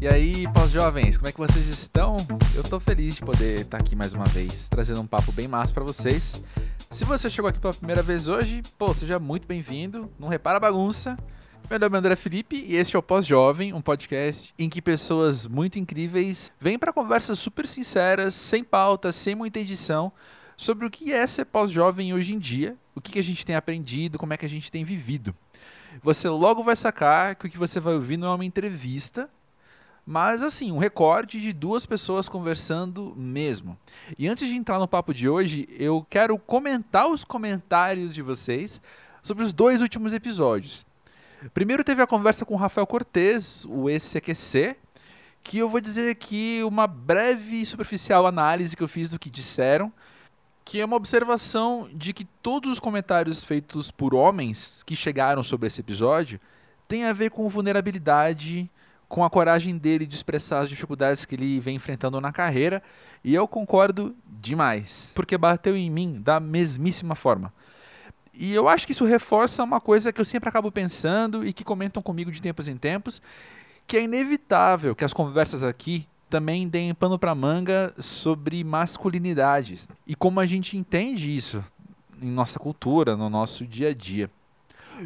E aí, pós-jovens, como é que vocês estão? Eu tô feliz de poder estar aqui mais uma vez, trazendo um papo bem massa para vocês. Se você chegou aqui pela primeira vez hoje, pô, seja muito bem-vindo, não repara a bagunça. Meu nome é André Felipe e este é o Pós-Jovem, um podcast em que pessoas muito incríveis vêm para conversas super sinceras, sem pauta, sem muita edição, sobre o que é ser pós-jovem hoje em dia, o que, que a gente tem aprendido, como é que a gente tem vivido. Você logo vai sacar que o que você vai ouvir não é uma entrevista, mas assim, um recorde de duas pessoas conversando mesmo. E antes de entrar no papo de hoje, eu quero comentar os comentários de vocês sobre os dois últimos episódios. Primeiro teve a conversa com o Rafael Cortez, o ex-CQC, que eu vou dizer aqui uma breve e superficial análise que eu fiz do que disseram, que é uma observação de que todos os comentários feitos por homens que chegaram sobre esse episódio têm a ver com vulnerabilidade, com a coragem dele de expressar as dificuldades que ele vem enfrentando na carreira, e eu concordo demais, porque bateu em mim da mesmíssima forma. E eu acho que isso reforça uma coisa que eu sempre acabo pensando e que comentam comigo de tempos em tempos, que é inevitável que as conversas aqui também deem pano para manga sobre masculinidades e como a gente entende isso em nossa cultura, no nosso dia a dia.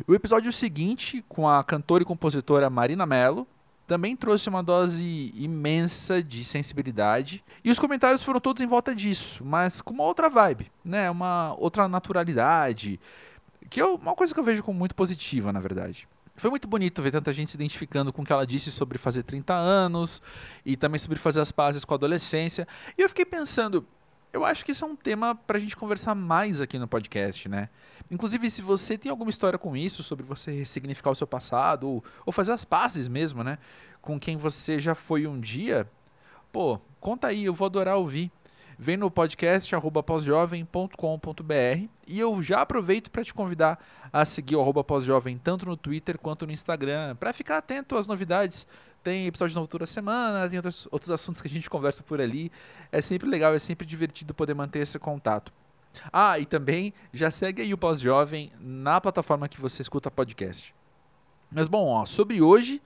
O episódio seguinte, com a cantora e compositora Marina Mello, também trouxe uma dose imensa de sensibilidade. E os comentários foram todos em volta disso, mas com uma outra vibe, né? Uma outra naturalidade, que é uma coisa que eu vejo como muito positiva, na verdade. Foi muito bonito ver tanta gente se identificando com o que ela disse sobre fazer 30 anos e também sobre fazer as pazes com a adolescência. E eu fiquei pensando, eu acho que isso é um tema para a gente conversar mais aqui no podcast, né? Inclusive, se você tem alguma história com isso, sobre você ressignificar o seu passado, ou, ou fazer as pazes mesmo, né? Com quem você já foi um dia, pô, conta aí, eu vou adorar ouvir. Vem no podcast pósjovem.com.br e eu já aproveito para te convidar a seguir o pós-jovem tanto no Twitter quanto no Instagram, para ficar atento às novidades. Tem episódio novo toda semana, tem outros, outros assuntos que a gente conversa por ali. É sempre legal, é sempre divertido poder manter esse contato. Ah, e também já segue aí o Pós-Jovem na plataforma que você escuta podcast. Mas bom, ó, sobre hoje,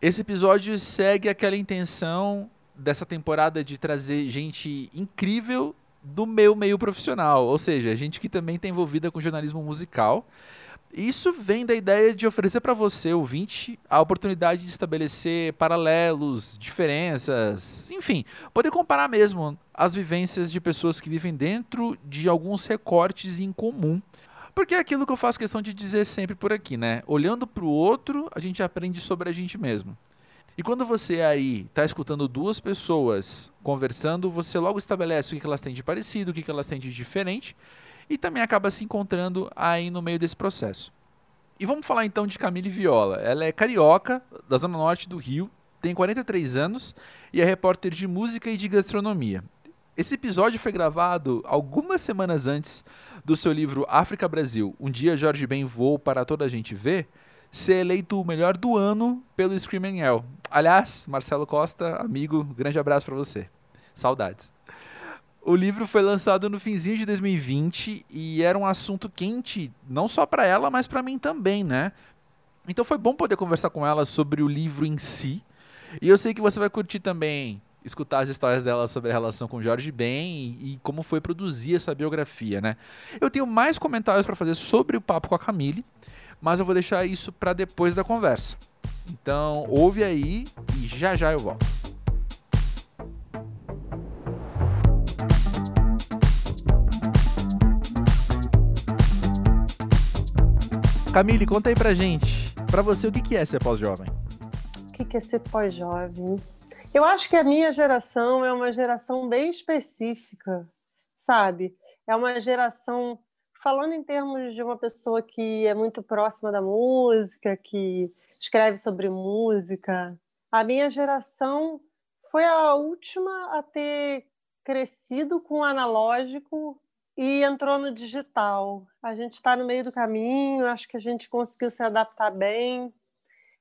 esse episódio segue aquela intenção dessa temporada de trazer gente incrível do meu meio profissional, ou seja, gente que também está envolvida com jornalismo musical. Isso vem da ideia de oferecer para você, ouvinte, a oportunidade de estabelecer paralelos, diferenças, enfim, poder comparar mesmo as vivências de pessoas que vivem dentro de alguns recortes em comum. Porque é aquilo que eu faço questão de dizer sempre por aqui, né? Olhando para o outro, a gente aprende sobre a gente mesmo. E quando você aí está escutando duas pessoas conversando, você logo estabelece o que elas têm de parecido, o que elas têm de diferente, e também acaba se encontrando aí no meio desse processo. E vamos falar então de Camille Viola. Ela é carioca, da zona norte do Rio, tem 43 anos e é repórter de música e de gastronomia. Esse episódio foi gravado algumas semanas antes do seu livro África Brasil, Um Dia Jorge Ben Voou para Toda a Gente Ver, ser eleito o melhor do ano pelo Screaming Hell. Aliás, Marcelo Costa, amigo, grande abraço para você. Saudades. O livro foi lançado no finzinho de 2020 e era um assunto quente, não só para ela, mas para mim também, né? Então foi bom poder conversar com ela sobre o livro em si. E eu sei que você vai curtir também escutar as histórias dela sobre a relação com Jorge Ben e, e como foi produzir essa biografia, né? Eu tenho mais comentários para fazer sobre o papo com a Camille, mas eu vou deixar isso para depois da conversa. Então, ouve aí e já já eu volto. Camille, conta aí pra gente. Pra você, o que é ser pós-jovem? O que é ser pós-jovem? Eu acho que a minha geração é uma geração bem específica, sabe? É uma geração falando em termos de uma pessoa que é muito próxima da música, que escreve sobre música, a minha geração foi a última a ter crescido com o analógico e entrou no digital. A gente está no meio do caminho, acho que a gente conseguiu se adaptar bem.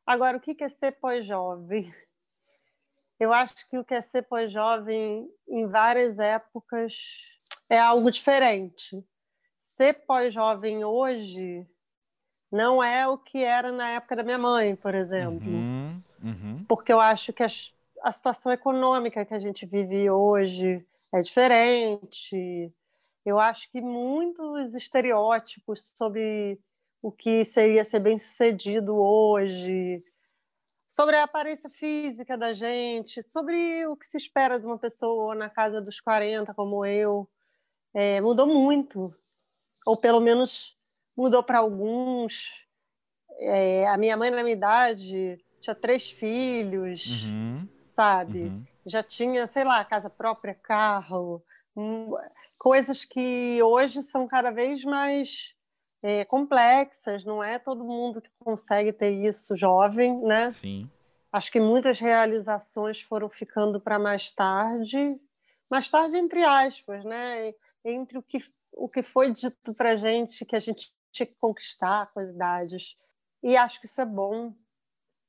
Agora, o que é ser pós-jovem? Eu acho que o que é ser pós-jovem em várias épocas é algo diferente ser pós-jovem hoje não é o que era na época da minha mãe, por exemplo. Uhum, uhum. porque eu acho que a, a situação econômica que a gente vive hoje é diferente. Eu acho que muitos estereótipos sobre o que seria ser bem-sucedido hoje, sobre a aparência física da gente, sobre o que se espera de uma pessoa na casa dos 40, como eu, é, mudou muito. Ou pelo menos mudou para alguns. É, a minha mãe, na minha idade, tinha três filhos, uhum. sabe? Uhum. Já tinha, sei lá, casa própria, carro, coisas que hoje são cada vez mais é, complexas, não é todo mundo que consegue ter isso jovem, né? Sim. Acho que muitas realizações foram ficando para mais tarde, mais tarde entre aspas, né? Entre o que o que foi dito para gente que a gente tinha que conquistar com as idades. E acho que isso é bom.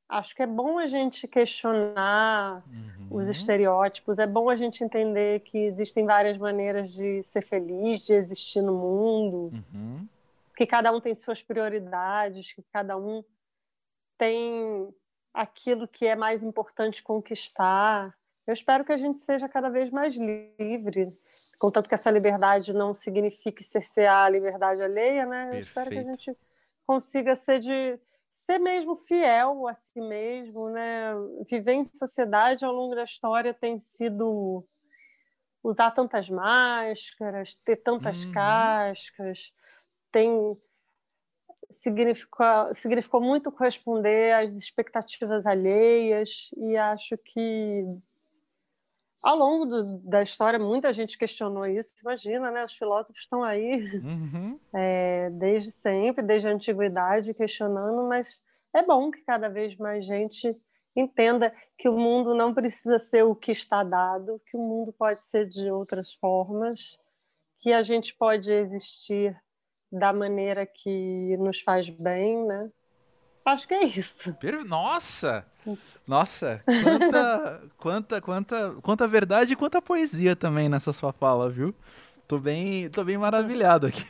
Acho que é bom a gente questionar uhum. os estereótipos, é bom a gente entender que existem várias maneiras de ser feliz, de existir no mundo. Uhum que cada um tem suas prioridades, que cada um tem aquilo que é mais importante conquistar. Eu espero que a gente seja cada vez mais livre, contanto que essa liberdade não signifique cercear a liberdade alheia, né? Perfeito. Eu espero que a gente consiga ser de ser mesmo fiel a si mesmo, né? Viver em sociedade ao longo da história tem sido usar tantas máscaras, ter tantas uhum. cascas, tem significou, significou muito corresponder às expectativas alheias e acho que ao longo do, da história muita gente questionou isso imagina né os filósofos estão aí uhum. é, desde sempre desde a antiguidade questionando mas é bom que cada vez mais gente entenda que o mundo não precisa ser o que está dado que o mundo pode ser de outras formas que a gente pode existir da maneira que nos faz bem, né? Acho que é isso. Nossa! Nossa, quanta, quanta, quanta, quanta verdade e quanta poesia também nessa sua fala, viu? Tô bem, tô bem maravilhado aqui.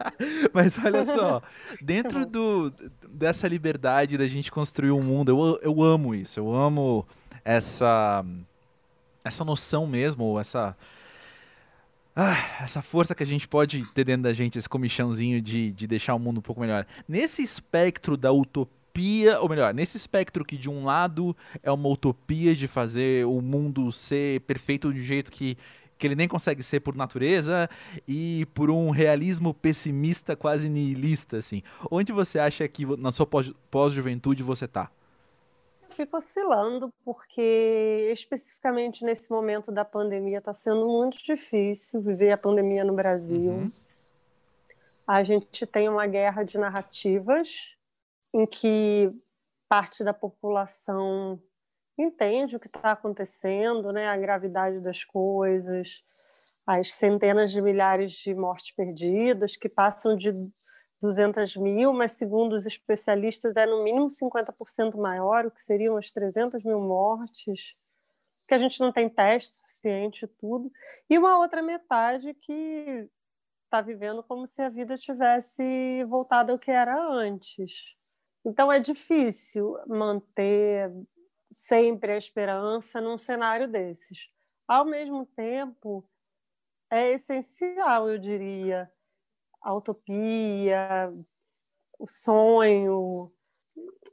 Mas olha só, dentro do, dessa liberdade da gente construir um mundo, eu, eu amo isso. Eu amo essa essa noção mesmo, essa ah, essa força que a gente pode ter dentro da gente, esse comichãozinho de, de deixar o mundo um pouco melhor. Nesse espectro da utopia, ou melhor, nesse espectro que de um lado é uma utopia de fazer o mundo ser perfeito de um jeito que, que ele nem consegue ser por natureza, e por um realismo pessimista, quase nihilista, assim. Onde você acha que na sua pós-juventude você tá? fico oscilando, porque especificamente nesse momento da pandemia está sendo muito difícil viver a pandemia no Brasil. Uhum. A gente tem uma guerra de narrativas em que parte da população entende o que está acontecendo, né? a gravidade das coisas, as centenas de milhares de mortes perdidas, que passam de 200 mil, mas segundo os especialistas é no mínimo 50% maior, o que seriam as 300 mil mortes, que a gente não tem teste suficiente e tudo, e uma outra metade que está vivendo como se a vida tivesse voltado ao que era antes. Então é difícil manter sempre a esperança num cenário desses. Ao mesmo tempo, é essencial, eu diria, a utopia, o sonho,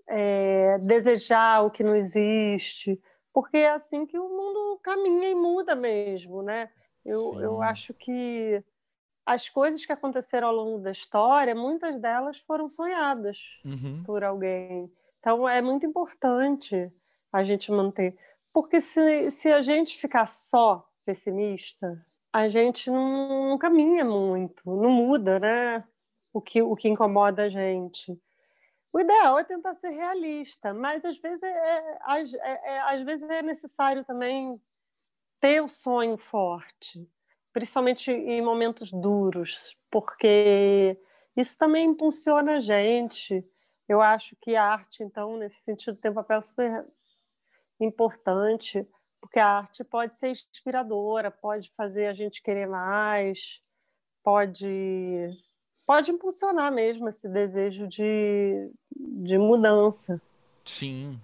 é, desejar o que não existe, porque é assim que o mundo caminha e muda mesmo, né? Eu, eu acho que as coisas que aconteceram ao longo da história, muitas delas foram sonhadas uhum. por alguém. Então é muito importante a gente manter. Porque se, se a gente ficar só pessimista, a gente não, não, caminha muito, não muda, né? O que, o que incomoda a gente. O ideal é tentar ser realista, mas às vezes é, é, é, é às vezes é necessário também ter o um sonho forte, principalmente em momentos duros, porque isso também impulsiona a gente. Eu acho que a arte, então, nesse sentido, tem um papel super importante porque a arte pode ser inspiradora, pode fazer a gente querer mais, pode pode impulsionar mesmo esse desejo de, de mudança. Sim.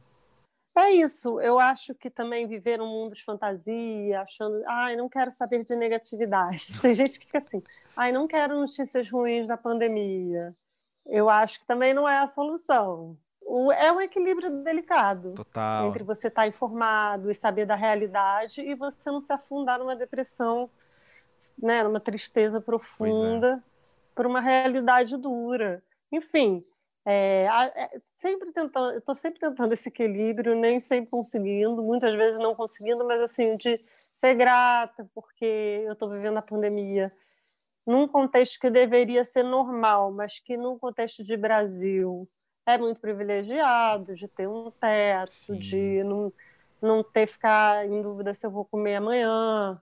É isso. Eu acho que também viver um mundo de fantasia, achando, ai, não quero saber de negatividade. Tem gente que fica assim, ai, não quero notícias ruins da pandemia. Eu acho que também não é a solução. É um equilíbrio delicado Total. entre você estar informado e saber da realidade e você não se afundar numa depressão, né, numa tristeza é. profunda por uma realidade dura. Enfim, é, é, sempre tentando, estou sempre tentando esse equilíbrio, nem sempre conseguindo, muitas vezes não conseguindo, mas assim, de ser grata, porque eu estou vivendo a pandemia num contexto que deveria ser normal, mas que num contexto de Brasil é muito privilegiado, de ter um teto, Sim. de não, não ter ficar em dúvida se eu vou comer amanhã,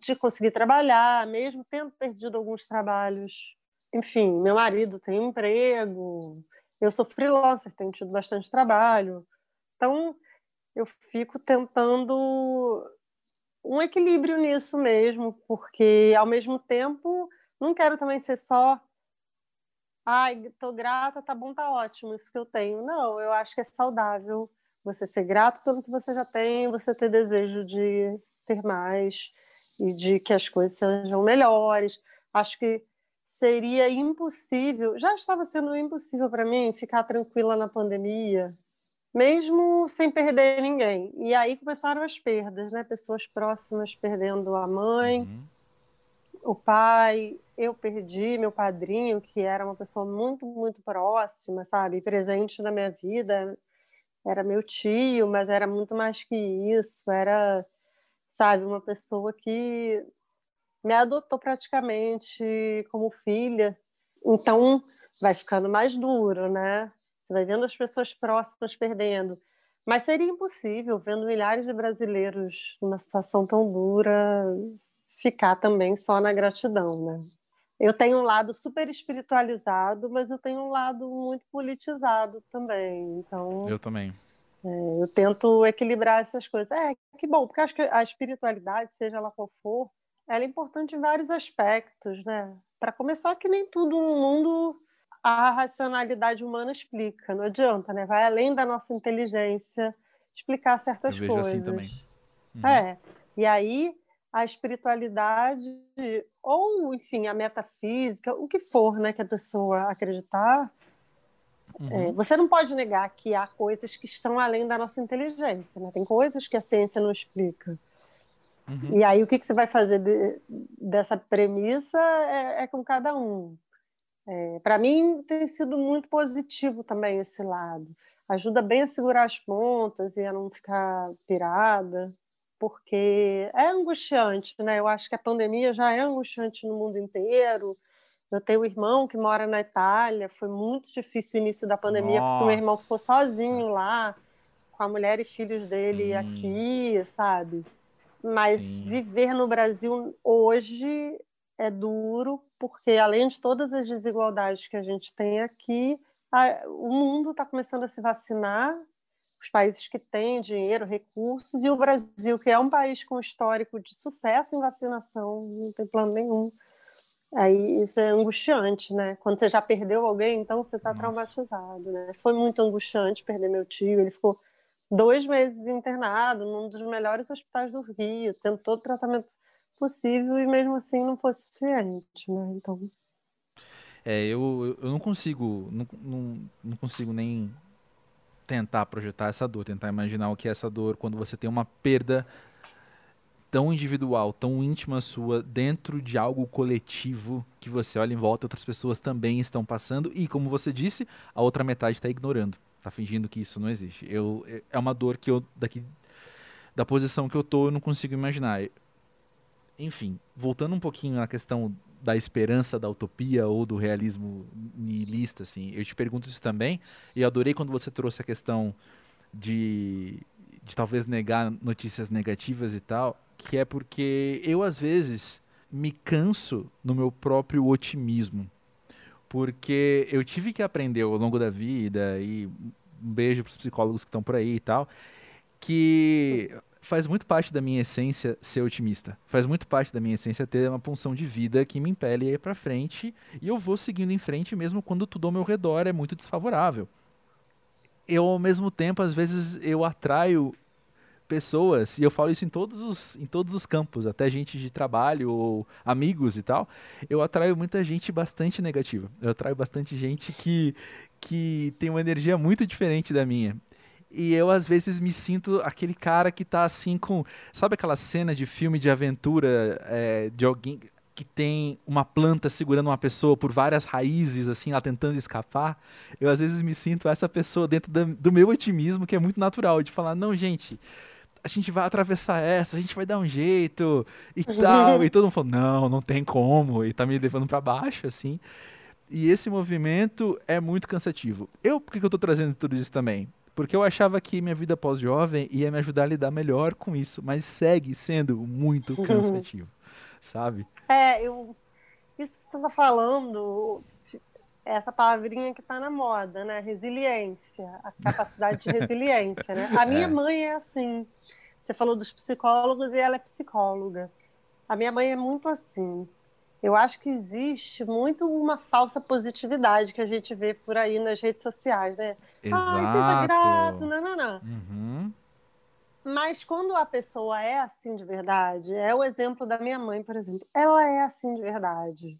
de conseguir trabalhar, mesmo tendo perdido alguns trabalhos enfim, meu marido tem emprego, eu sou freelancer, tenho tido bastante trabalho. Então, eu fico tentando um equilíbrio nisso mesmo, porque ao mesmo tempo não quero também ser só ai, tô grata, tá bom, tá ótimo, isso que eu tenho. Não, eu acho que é saudável você ser grato pelo que você já tem, você ter desejo de ter mais e de que as coisas sejam melhores. Acho que seria impossível, já estava sendo impossível para mim ficar tranquila na pandemia, mesmo sem perder ninguém. E aí começaram as perdas, né? Pessoas próximas perdendo a mãe, uhum. o pai. Eu perdi meu padrinho, que era uma pessoa muito, muito próxima, sabe? Presente na minha vida. Era meu tio, mas era muito mais que isso. Era, sabe, uma pessoa que me adotou praticamente como filha. Então, vai ficando mais duro, né? Você vai vendo as pessoas próximas perdendo. Mas seria impossível, vendo milhares de brasileiros numa situação tão dura, ficar também só na gratidão, né? Eu tenho um lado super espiritualizado, mas eu tenho um lado muito politizado também. Então, eu também. É, eu tento equilibrar essas coisas. É, que bom, porque acho que a espiritualidade, seja ela qual for, ela é importante em vários aspectos, né? Para começar, que nem tudo no mundo a racionalidade humana explica, não adianta, né? Vai além da nossa inteligência explicar certas Eu vejo coisas. Assim também. Uhum. É. E aí a espiritualidade ou, enfim, a metafísica, o que for, né, que a pessoa acreditar, uhum. é, você não pode negar que há coisas que estão além da nossa inteligência, né? Tem coisas que a ciência não explica. Uhum. E aí, o que, que você vai fazer de, dessa premissa é, é, com cada um. É, Para mim, tem sido muito positivo também esse lado. Ajuda bem a segurar as pontas e a não ficar pirada, porque é angustiante, né? Eu acho que a pandemia já é angustiante no mundo inteiro. Eu tenho um irmão que mora na Itália, foi muito difícil o início da pandemia, Nossa. porque meu irmão ficou sozinho lá, com a mulher e filhos dele Sim. aqui, sabe? Mas Sim. viver no Brasil hoje é duro, porque além de todas as desigualdades que a gente tem aqui, a, o mundo está começando a se vacinar, os países que têm dinheiro, recursos, e o Brasil, que é um país com histórico de sucesso em vacinação, não tem plano nenhum. Aí isso é angustiante, né? Quando você já perdeu alguém, então você está traumatizado, né? Foi muito angustiante perder meu tio, ele ficou dois meses internado num dos melhores hospitais do Rio, tendo todo o tratamento possível e mesmo assim não foi suficiente, né? Então. É, eu, eu não consigo, não, não, não consigo nem tentar projetar essa dor, tentar imaginar o que é essa dor quando você tem uma perda tão individual, tão íntima sua, dentro de algo coletivo que você olha em volta, outras pessoas também estão passando e, como você disse, a outra metade está ignorando tá fingindo que isso não existe. Eu, é uma dor que eu, daqui, da posição que eu tô, eu não consigo imaginar. Enfim, voltando um pouquinho na questão da esperança, da utopia ou do realismo nihilista, assim, eu te pergunto isso também, e eu adorei quando você trouxe a questão de, de talvez negar notícias negativas e tal, que é porque eu, às vezes, me canso no meu próprio otimismo porque eu tive que aprender ao longo da vida e um beijo para os psicólogos que estão por aí e tal, que faz muito parte da minha essência ser otimista. Faz muito parte da minha essência ter uma punção de vida que me impele a ir para frente e eu vou seguindo em frente mesmo quando tudo ao meu redor é muito desfavorável. eu ao mesmo tempo, às vezes, eu atraio pessoas, e eu falo isso em todos os, em todos os campos, até gente de trabalho ou amigos e tal, eu atraio muita gente bastante negativa. Eu atraio bastante gente que, que tem uma energia muito diferente da minha. E eu, às vezes, me sinto aquele cara que tá assim com. Sabe aquela cena de filme de aventura é, de alguém que tem uma planta segurando uma pessoa por várias raízes, assim, ela tentando escapar? Eu, às vezes, me sinto essa pessoa dentro da, do meu otimismo, que é muito natural, de falar: não, gente, a gente vai atravessar essa, a gente vai dar um jeito e tal. e todo mundo falou, não, não tem como, e tá me levando para baixo, assim. E esse movimento é muito cansativo. Eu, por que, que eu tô trazendo tudo isso também? Porque eu achava que minha vida pós-jovem ia me ajudar a lidar melhor com isso, mas segue sendo muito cansativo, sabe? É, eu, isso que você está falando, essa palavrinha que está na moda, né? Resiliência, a capacidade de resiliência, né? A minha é. mãe é assim. Você falou dos psicólogos e ela é psicóloga. A minha mãe é muito assim. Eu acho que existe muito uma falsa positividade que a gente vê por aí nas redes sociais, né? Exato. Ai, seja grato, não, não, não. Uhum. Mas quando a pessoa é assim de verdade, é o exemplo da minha mãe, por exemplo. Ela é assim de verdade.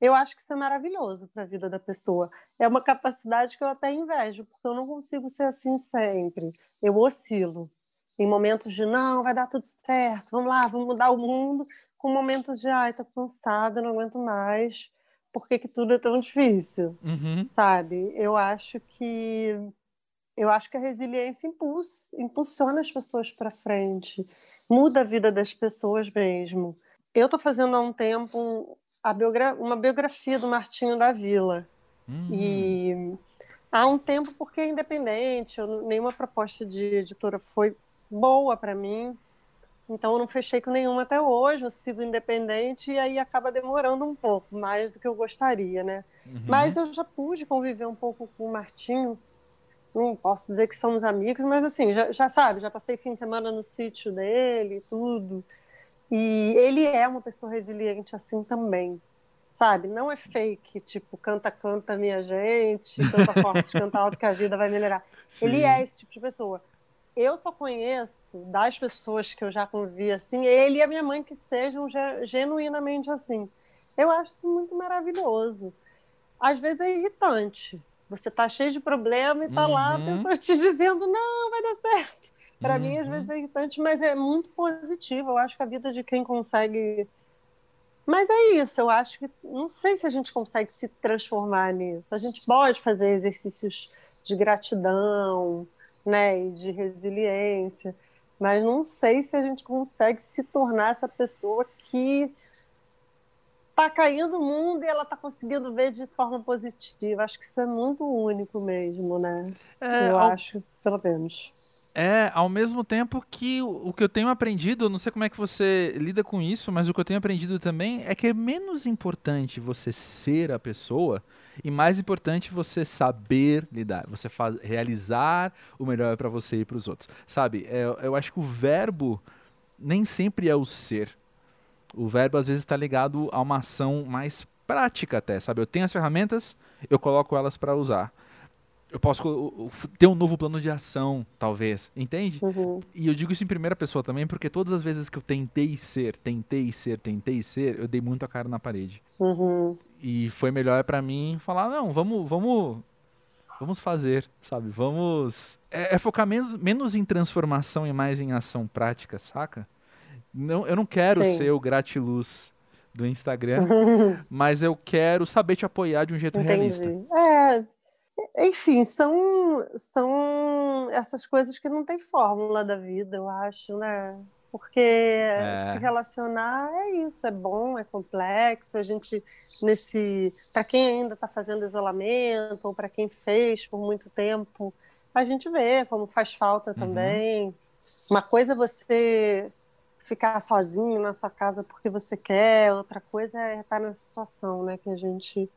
Eu acho que isso é maravilhoso para a vida da pessoa. É uma capacidade que eu até invejo, porque eu não consigo ser assim sempre. Eu oscilo em momentos de não, vai dar tudo certo, vamos lá, vamos mudar o mundo, com momentos de ai, tô cansada, não aguento mais, por que, que tudo é tão difícil? Uhum. Sabe? Eu acho que eu acho que a resiliência impuls, impulsiona as pessoas para frente, muda a vida das pessoas mesmo. Eu estou fazendo há um tempo biogra uma biografia do Martinho da Vila. Uhum. E há um tempo, porque é independente, eu, nenhuma proposta de editora foi boa para mim. Então eu não fechei com nenhuma até hoje, eu sigo independente e aí acaba demorando um pouco, mais do que eu gostaria, né? Uhum. Mas eu já pude conviver um pouco com o Martinho. Não posso dizer que somos amigos, mas assim, já, já sabe, já passei fim de semana no sítio dele tudo. E ele é uma pessoa resiliente assim também. Sabe? Não é fake, tipo, canta, canta, minha gente, canta forte, canta alto que a vida vai melhorar. Sim. Ele é esse tipo de pessoa eu só conheço das pessoas que eu já convivi assim, ele e a minha mãe que sejam genuinamente assim. Eu acho isso muito maravilhoso. Às vezes é irritante. Você tá cheio de problema e tá uhum. lá a uhum. pessoa te dizendo, não, vai dar certo. Para uhum. mim, às vezes é irritante, mas é muito positivo. Eu acho que a vida de quem consegue. Mas é isso, eu acho que. Não sei se a gente consegue se transformar nisso. A gente pode fazer exercícios de gratidão, né, e de resiliência, mas não sei se a gente consegue se tornar essa pessoa que está caindo o mundo e ela está conseguindo ver de forma positiva. Acho que isso é muito único mesmo, né? É, eu ao... acho, pelo menos. É, ao mesmo tempo que o, o que eu tenho aprendido, não sei como é que você lida com isso, mas o que eu tenho aprendido também é que é menos importante você ser a pessoa e mais importante você saber lidar, você faz, realizar o melhor para você e para os outros. Sabe, é, eu acho que o verbo nem sempre é o ser. O verbo às vezes está ligado a uma ação mais prática até, sabe? Eu tenho as ferramentas, eu coloco elas para usar eu posso ter um novo plano de ação, talvez, entende? Uhum. E eu digo isso em primeira pessoa também, porque todas as vezes que eu tentei ser, tentei ser, tentei ser, eu dei muito a cara na parede. Uhum. E foi melhor para mim falar, não, vamos, vamos, vamos fazer, sabe? Vamos é, é focar menos, menos em transformação e mais em ação prática, saca? Não, eu não quero Sim. ser o gratiluz do Instagram, mas eu quero saber te apoiar de um jeito Entendi. realista. É, enfim, são, são essas coisas que não tem fórmula da vida, eu acho, né? Porque é. se relacionar é isso, é bom, é complexo. A gente, nesse. Para quem ainda está fazendo isolamento, ou para quem fez por muito tempo, a gente vê como faz falta uhum. também. Uhum. Uma coisa é você ficar sozinho na sua casa porque você quer, outra coisa é estar nessa situação, né? Que a gente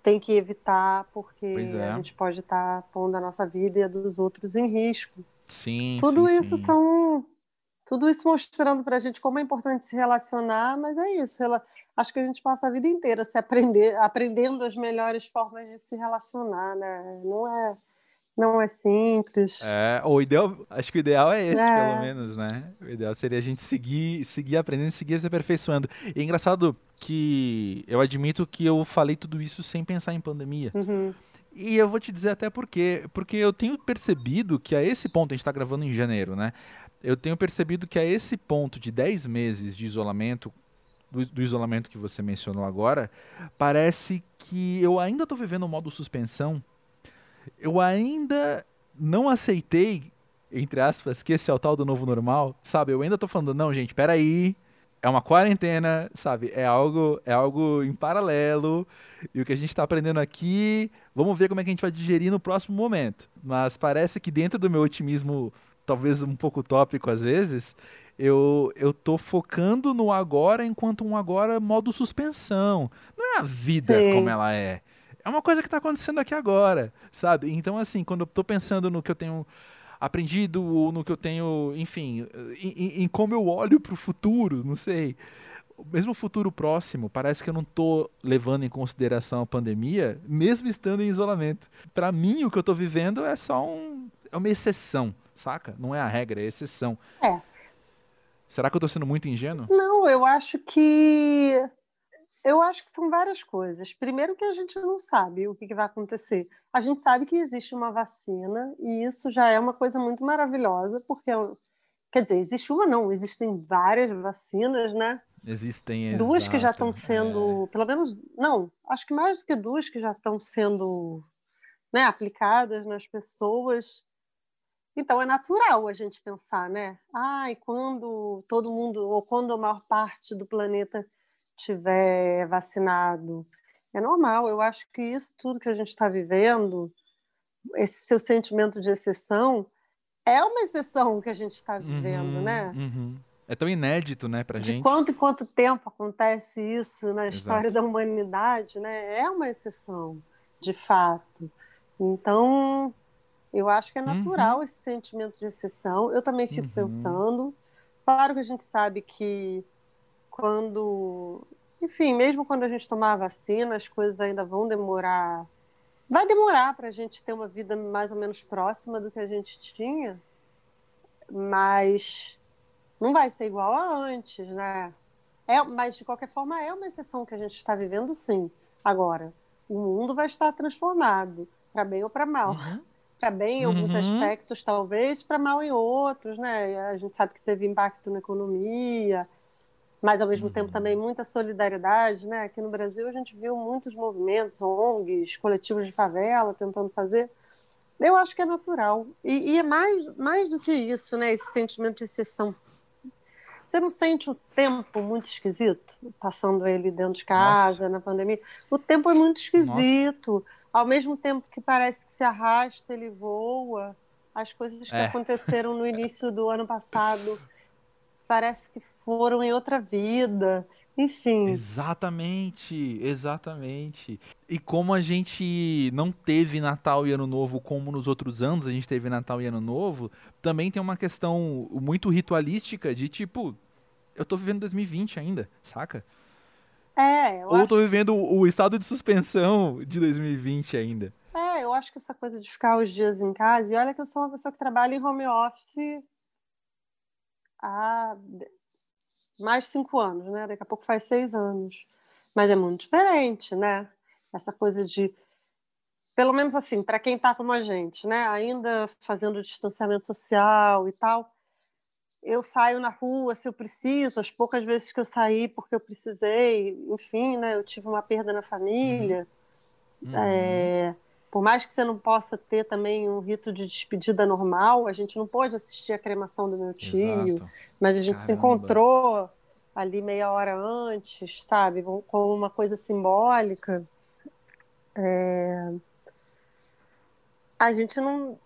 tem que evitar, porque é. a gente pode estar pondo a nossa vida e a dos outros em risco. Sim. Tudo sim, isso sim. são. Tudo isso mostrando para a gente como é importante se relacionar, mas é isso. Ela, acho que a gente passa a vida inteira se aprender, aprendendo as melhores formas de se relacionar, né? Não é, não é simples. É, o ideal, acho que o ideal é esse, é. pelo menos, né? O ideal seria a gente seguir, seguir aprendendo, seguir se aperfeiçoando. E é engraçado que eu admito que eu falei tudo isso sem pensar em pandemia. Uhum. E eu vou te dizer até por quê. Porque eu tenho percebido que a esse ponto, a gente está gravando em janeiro, né? Eu tenho percebido que a esse ponto de 10 meses de isolamento, do, do isolamento que você mencionou agora, parece que eu ainda estou vivendo o modo suspensão eu ainda não aceitei, entre aspas, que esse é o tal do novo normal, sabe? Eu ainda tô falando, não, gente, peraí, é uma quarentena, sabe? É algo, é algo em paralelo. E o que a gente está aprendendo aqui, vamos ver como é que a gente vai digerir no próximo momento. Mas parece que dentro do meu otimismo, talvez um pouco tópico às vezes, eu, eu tô focando no agora enquanto um agora modo suspensão. Não é a vida Sim. como ela é é uma coisa que está acontecendo aqui agora, sabe? Então, assim, quando eu estou pensando no que eu tenho aprendido, ou no que eu tenho, enfim, em, em como eu olho para o futuro, não sei. Mesmo o futuro próximo, parece que eu não estou levando em consideração a pandemia, mesmo estando em isolamento. Para mim, o que eu estou vivendo é só um, é uma exceção, saca? Não é a regra, é a exceção. É. Será que eu estou sendo muito ingênuo? Não, eu acho que eu acho que são várias coisas. Primeiro, que a gente não sabe o que vai acontecer. A gente sabe que existe uma vacina, e isso já é uma coisa muito maravilhosa, porque, quer dizer, existe uma, não, existem várias vacinas, né? Existem. Duas exato, que já estão sendo, é... pelo menos, não, acho que mais do que duas que já estão sendo né, aplicadas nas pessoas. Então é natural a gente pensar, né? Ai, quando todo mundo, ou quando a maior parte do planeta tiver vacinado. É normal, eu acho que isso tudo que a gente está vivendo, esse seu sentimento de exceção, é uma exceção que a gente está vivendo, uhum, né? Uhum. É tão inédito, né, pra de gente. De quanto e quanto tempo acontece isso na história Exato. da humanidade, né? É uma exceção, de fato. Então, eu acho que é natural uhum. esse sentimento de exceção. Eu também fico uhum. pensando. Claro que a gente sabe que quando. Enfim, mesmo quando a gente tomar a vacina, as coisas ainda vão demorar. Vai demorar para a gente ter uma vida mais ou menos próxima do que a gente tinha, mas não vai ser igual a antes, né? É, mas, de qualquer forma, é uma exceção que a gente está vivendo, sim. Agora, o mundo vai estar transformado, para bem ou para mal. Uhum. Para bem em alguns uhum. aspectos, talvez, para mal em outros, né? A gente sabe que teve impacto na economia, mas ao mesmo uhum. tempo também muita solidariedade, né? Aqui no Brasil a gente viu muitos movimentos, ONGs, coletivos de favela tentando fazer. Eu acho que é natural. E, e, é mais, mais do que isso, né? Esse sentimento de exceção. Você não sente o tempo muito esquisito, passando ele dentro de casa, Nossa. na pandemia? O tempo é muito esquisito. Nossa. Ao mesmo tempo que parece que se arrasta, ele voa. As coisas que é. aconteceram no início do ano passado parece que foram em outra vida. Enfim. Exatamente, exatamente. E como a gente não teve Natal e Ano Novo como nos outros anos, a gente teve Natal e Ano Novo, também tem uma questão muito ritualística de tipo, eu tô vivendo 2020 ainda, saca? É, Ou tô vivendo o estado de suspensão de 2020 ainda. É, eu acho que essa coisa de ficar os dias em casa, e olha que eu sou uma pessoa que trabalha em home office há mais de cinco anos, né? Daqui a pouco faz seis anos. Mas é muito diferente, né? Essa coisa de. Pelo menos assim, para quem está como a gente, né? Ainda fazendo distanciamento social e tal. Eu saio na rua se eu preciso, as poucas vezes que eu saí porque eu precisei, enfim, né? Eu tive uma perda na família. Uhum. É, por mais que você não possa ter também um rito de despedida normal, a gente não pôde assistir a cremação do meu tio, Exato. mas a gente Caramba. se encontrou ali meia hora antes, sabe, com uma coisa simbólica. É... A gente não.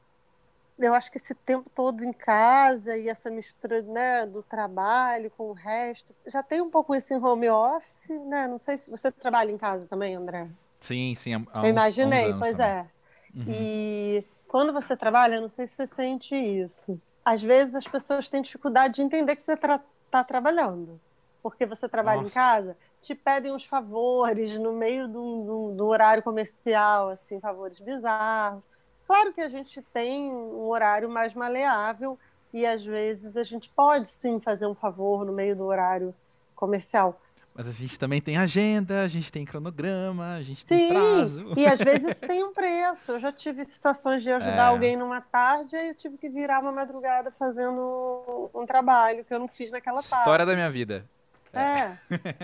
Eu acho que esse tempo todo em casa e essa mistura né, do trabalho com o resto. Já tem um pouco isso em home office, né? Não sei se você trabalha em casa também, André. Sim, sim. Há, Eu imaginei, pois também. é. Uhum. E quando você trabalha, não sei se você sente isso. Às vezes as pessoas têm dificuldade de entender que você está tra trabalhando. Porque você trabalha Nossa. em casa, te pedem uns favores no meio do, do, do, horário comercial, assim, favores bizarros. Claro que a gente tem um horário mais maleável e às vezes a gente pode sim fazer um favor no meio do horário comercial. Mas a gente também tem agenda, a gente tem cronograma, a gente sim, tem prazo. E às vezes tem um preço. Eu já tive situações de ajudar é. alguém numa tarde e eu tive que virar uma madrugada fazendo um trabalho que eu não fiz naquela História tarde. História da minha vida. É. é.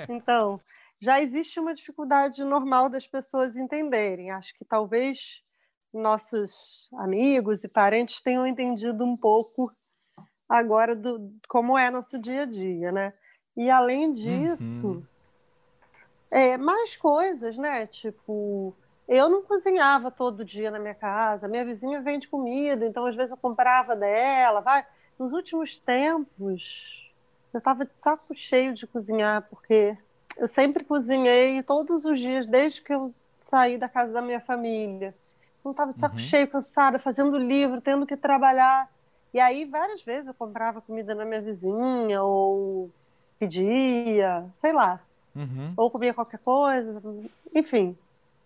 Então, já existe uma dificuldade normal das pessoas entenderem. Acho que talvez nossos amigos e parentes tenham entendido um pouco agora do como é nosso dia a dia, né? E além disso, uhum. é, mais coisas, né? Tipo, eu não cozinhava todo dia na minha casa. Minha vizinha vende comida, então às vezes eu comprava dela. Vai. Nos últimos tempos, eu estava de saco cheio de cozinhar, porque eu sempre cozinhei todos os dias, desde que eu saí da casa da minha família. Não estava de saco uhum. cheio, cansada, fazendo livro, tendo que trabalhar. E aí, várias vezes, eu comprava comida na minha vizinha, ou pedia, sei lá. Uhum. Ou comia qualquer coisa, enfim.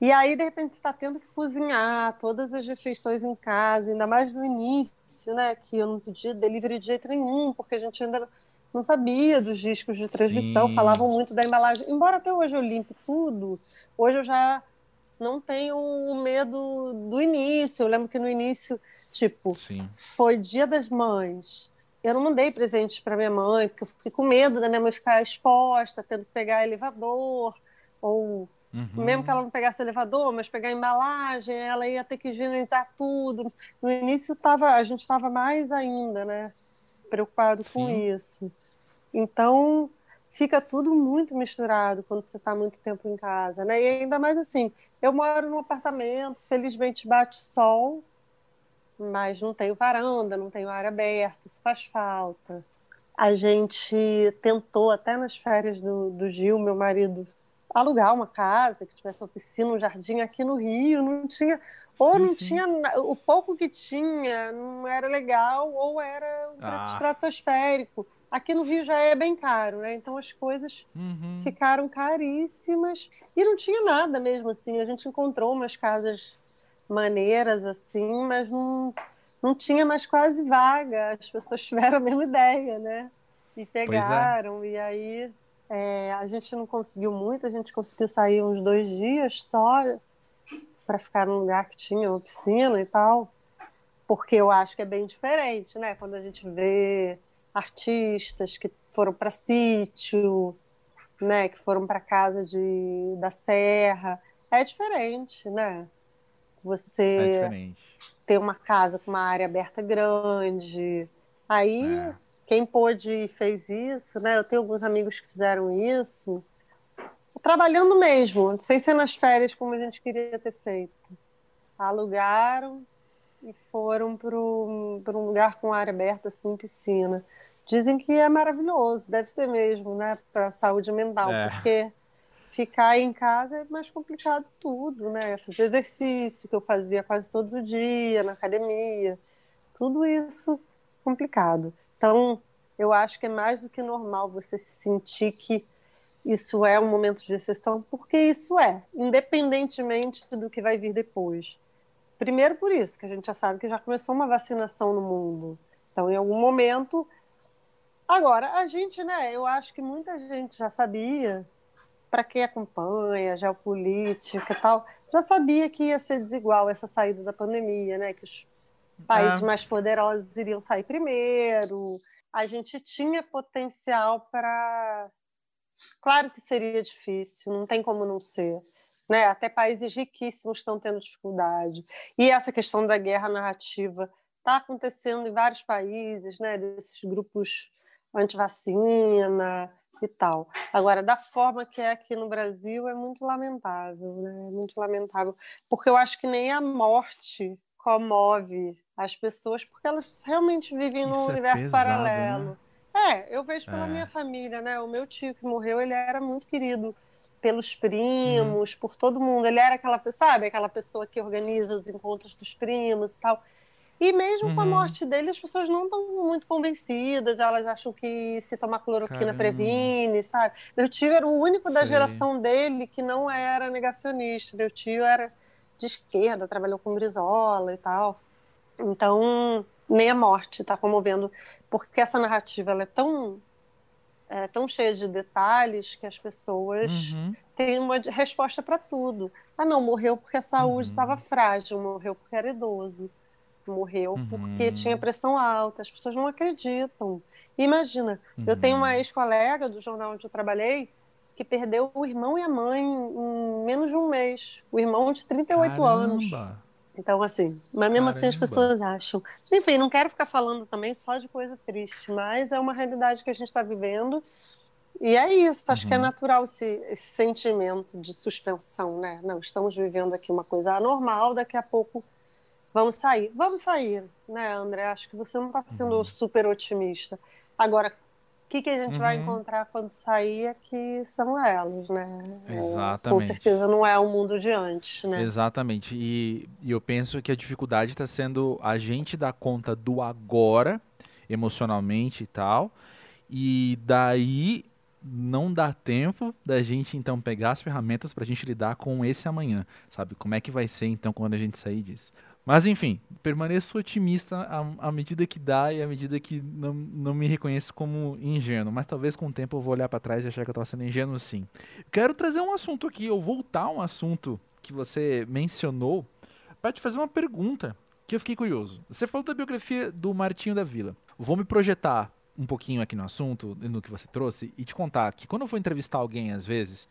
E aí, de repente, você está tendo que cozinhar todas as refeições em casa, ainda mais no início, né? Que eu não pedia delivery de jeito nenhum, porque a gente ainda não sabia dos discos de transmissão, Sim. falavam muito da embalagem. Embora até hoje eu limpe tudo, hoje eu já não tenho o medo do início. Eu lembro que no início, tipo, Sim. foi Dia das Mães eu não mandei presentes para minha mãe, porque eu fiquei com medo da minha mãe ficar exposta, tendo que pegar elevador, ou uhum. mesmo que ela não pegasse elevador, mas pegar embalagem, ela ia ter que higienizar tudo. No início tava, a gente estava mais ainda, né, preocupado Sim. com isso. Então, fica tudo muito misturado quando você está muito tempo em casa, né? E ainda mais assim, eu moro num apartamento, felizmente bate sol, mas não tenho varanda, não tenho área aberta, isso faz falta. A gente tentou, até nas férias do, do Gil, meu marido, alugar uma casa que tivesse uma piscina, um jardim aqui no Rio, não tinha, ou sim, não sim. tinha, o pouco que tinha não era legal, ou era um preço ah. estratosférico. Aqui no Rio já é bem caro, né? Então as coisas uhum. ficaram caríssimas e não tinha nada mesmo assim. A gente encontrou umas casas maneiras assim, mas não, não tinha mais quase vaga. As pessoas tiveram a mesma ideia, né? E é. pegaram, é. e aí é, a gente não conseguiu muito, a gente conseguiu sair uns dois dias só para ficar num lugar que tinha uma piscina e tal, porque eu acho que é bem diferente, né? Quando a gente vê artistas que foram para sítio, né? Que foram para casa de, da serra, é diferente, né? você é ter uma casa com uma área aberta grande. Aí, é. quem pôde e fez isso, né? Eu tenho alguns amigos que fizeram isso, trabalhando mesmo, sem ser nas férias como a gente queria ter feito. Alugaram e foram para um lugar com área aberta, assim, piscina. Dizem que é maravilhoso, deve ser mesmo, né? Para a saúde mental, é. porque ficar em casa é mais complicado tudo, né? Fazer exercício que eu fazia quase todo dia na academia, tudo isso complicado. Então, eu acho que é mais do que normal você sentir que isso é um momento de exceção, porque isso é, independentemente do que vai vir depois. Primeiro por isso, que a gente já sabe que já começou uma vacinação no mundo. Então, em algum momento. Agora, a gente, né? Eu acho que muita gente já sabia para quem acompanha geopolítica e tal, já sabia que ia ser desigual essa saída da pandemia, né? Que os países é. mais poderosos iriam sair primeiro. A gente tinha potencial para. Claro que seria difícil, não tem como não ser. Né? Até países riquíssimos estão tendo dificuldade. E essa questão da guerra narrativa está acontecendo em vários países, né? desses grupos anti-vacina, e tal. Agora, da forma que é aqui no Brasil, é muito lamentável, né? É muito lamentável, porque eu acho que nem a morte comove as pessoas, porque elas realmente vivem num Isso é universo pesado, paralelo. Né? É, eu vejo pela é. minha família, né? O meu tio que morreu, ele era muito querido pelos primos, uhum. por todo mundo. Ele era aquela, sabe, aquela pessoa que organiza os encontros dos primos e tal. E mesmo uhum. com a uhum. morte dele, as pessoas não estão muito convencidas, elas acham que se tomar cloroquina Caramba. previne, sabe? Meu tio era o único da Sei. geração dele que não era negacionista. Meu tio era de esquerda, trabalhou com Brizola e tal. Então, nem a morte está comovendo, porque essa narrativa ela é tão é, tão cheia de detalhes que as pessoas uhum. têm uma resposta para tudo. Ah, não, morreu porque a saúde estava uhum. frágil, morreu porque era idoso, morreu uhum. porque tinha pressão alta. As pessoas não acreditam. Imagina, eu tenho uma uhum. ex-colega do jornal onde eu trabalhei que perdeu o irmão e a mãe em menos de um mês. O irmão de 38 Caramba. anos. Então, assim, mas mesmo Caramba. assim as pessoas acham. Enfim, não quero ficar falando também só de coisa triste, mas é uma realidade que a gente está vivendo. E é isso, acho uhum. que é uhum. natural esse, esse, sentimento de suspensão, né? Não, estamos vivendo aqui uma coisa anormal, daqui a pouco vamos sair. Vamos sair, né, André? Acho que você não está sendo uhum. super otimista. Agora, o que, que a gente uhum. vai encontrar quando sair é que são elas, né? Exatamente. Com certeza não é o mundo de antes, né? Exatamente. E, e eu penso que a dificuldade está sendo a gente dar conta do agora, emocionalmente e tal, e daí não dá tempo da gente então pegar as ferramentas para a gente lidar com esse amanhã, sabe? Como é que vai ser então quando a gente sair disso? Mas enfim, permaneço otimista à, à, medida que dá e à medida que não, não me reconheço como ingênuo. Mas talvez com o tempo eu vou olhar para trás e achar que eu estava sendo ingênuo sim. Quero trazer um assunto aqui, ou voltar a um assunto que você mencionou, para te fazer uma pergunta que eu fiquei curioso. Você falou da biografia do Martinho da Vila. Vou me projetar um pouquinho aqui no assunto, no que você trouxe, e te contar que quando eu for entrevistar alguém, às vezes,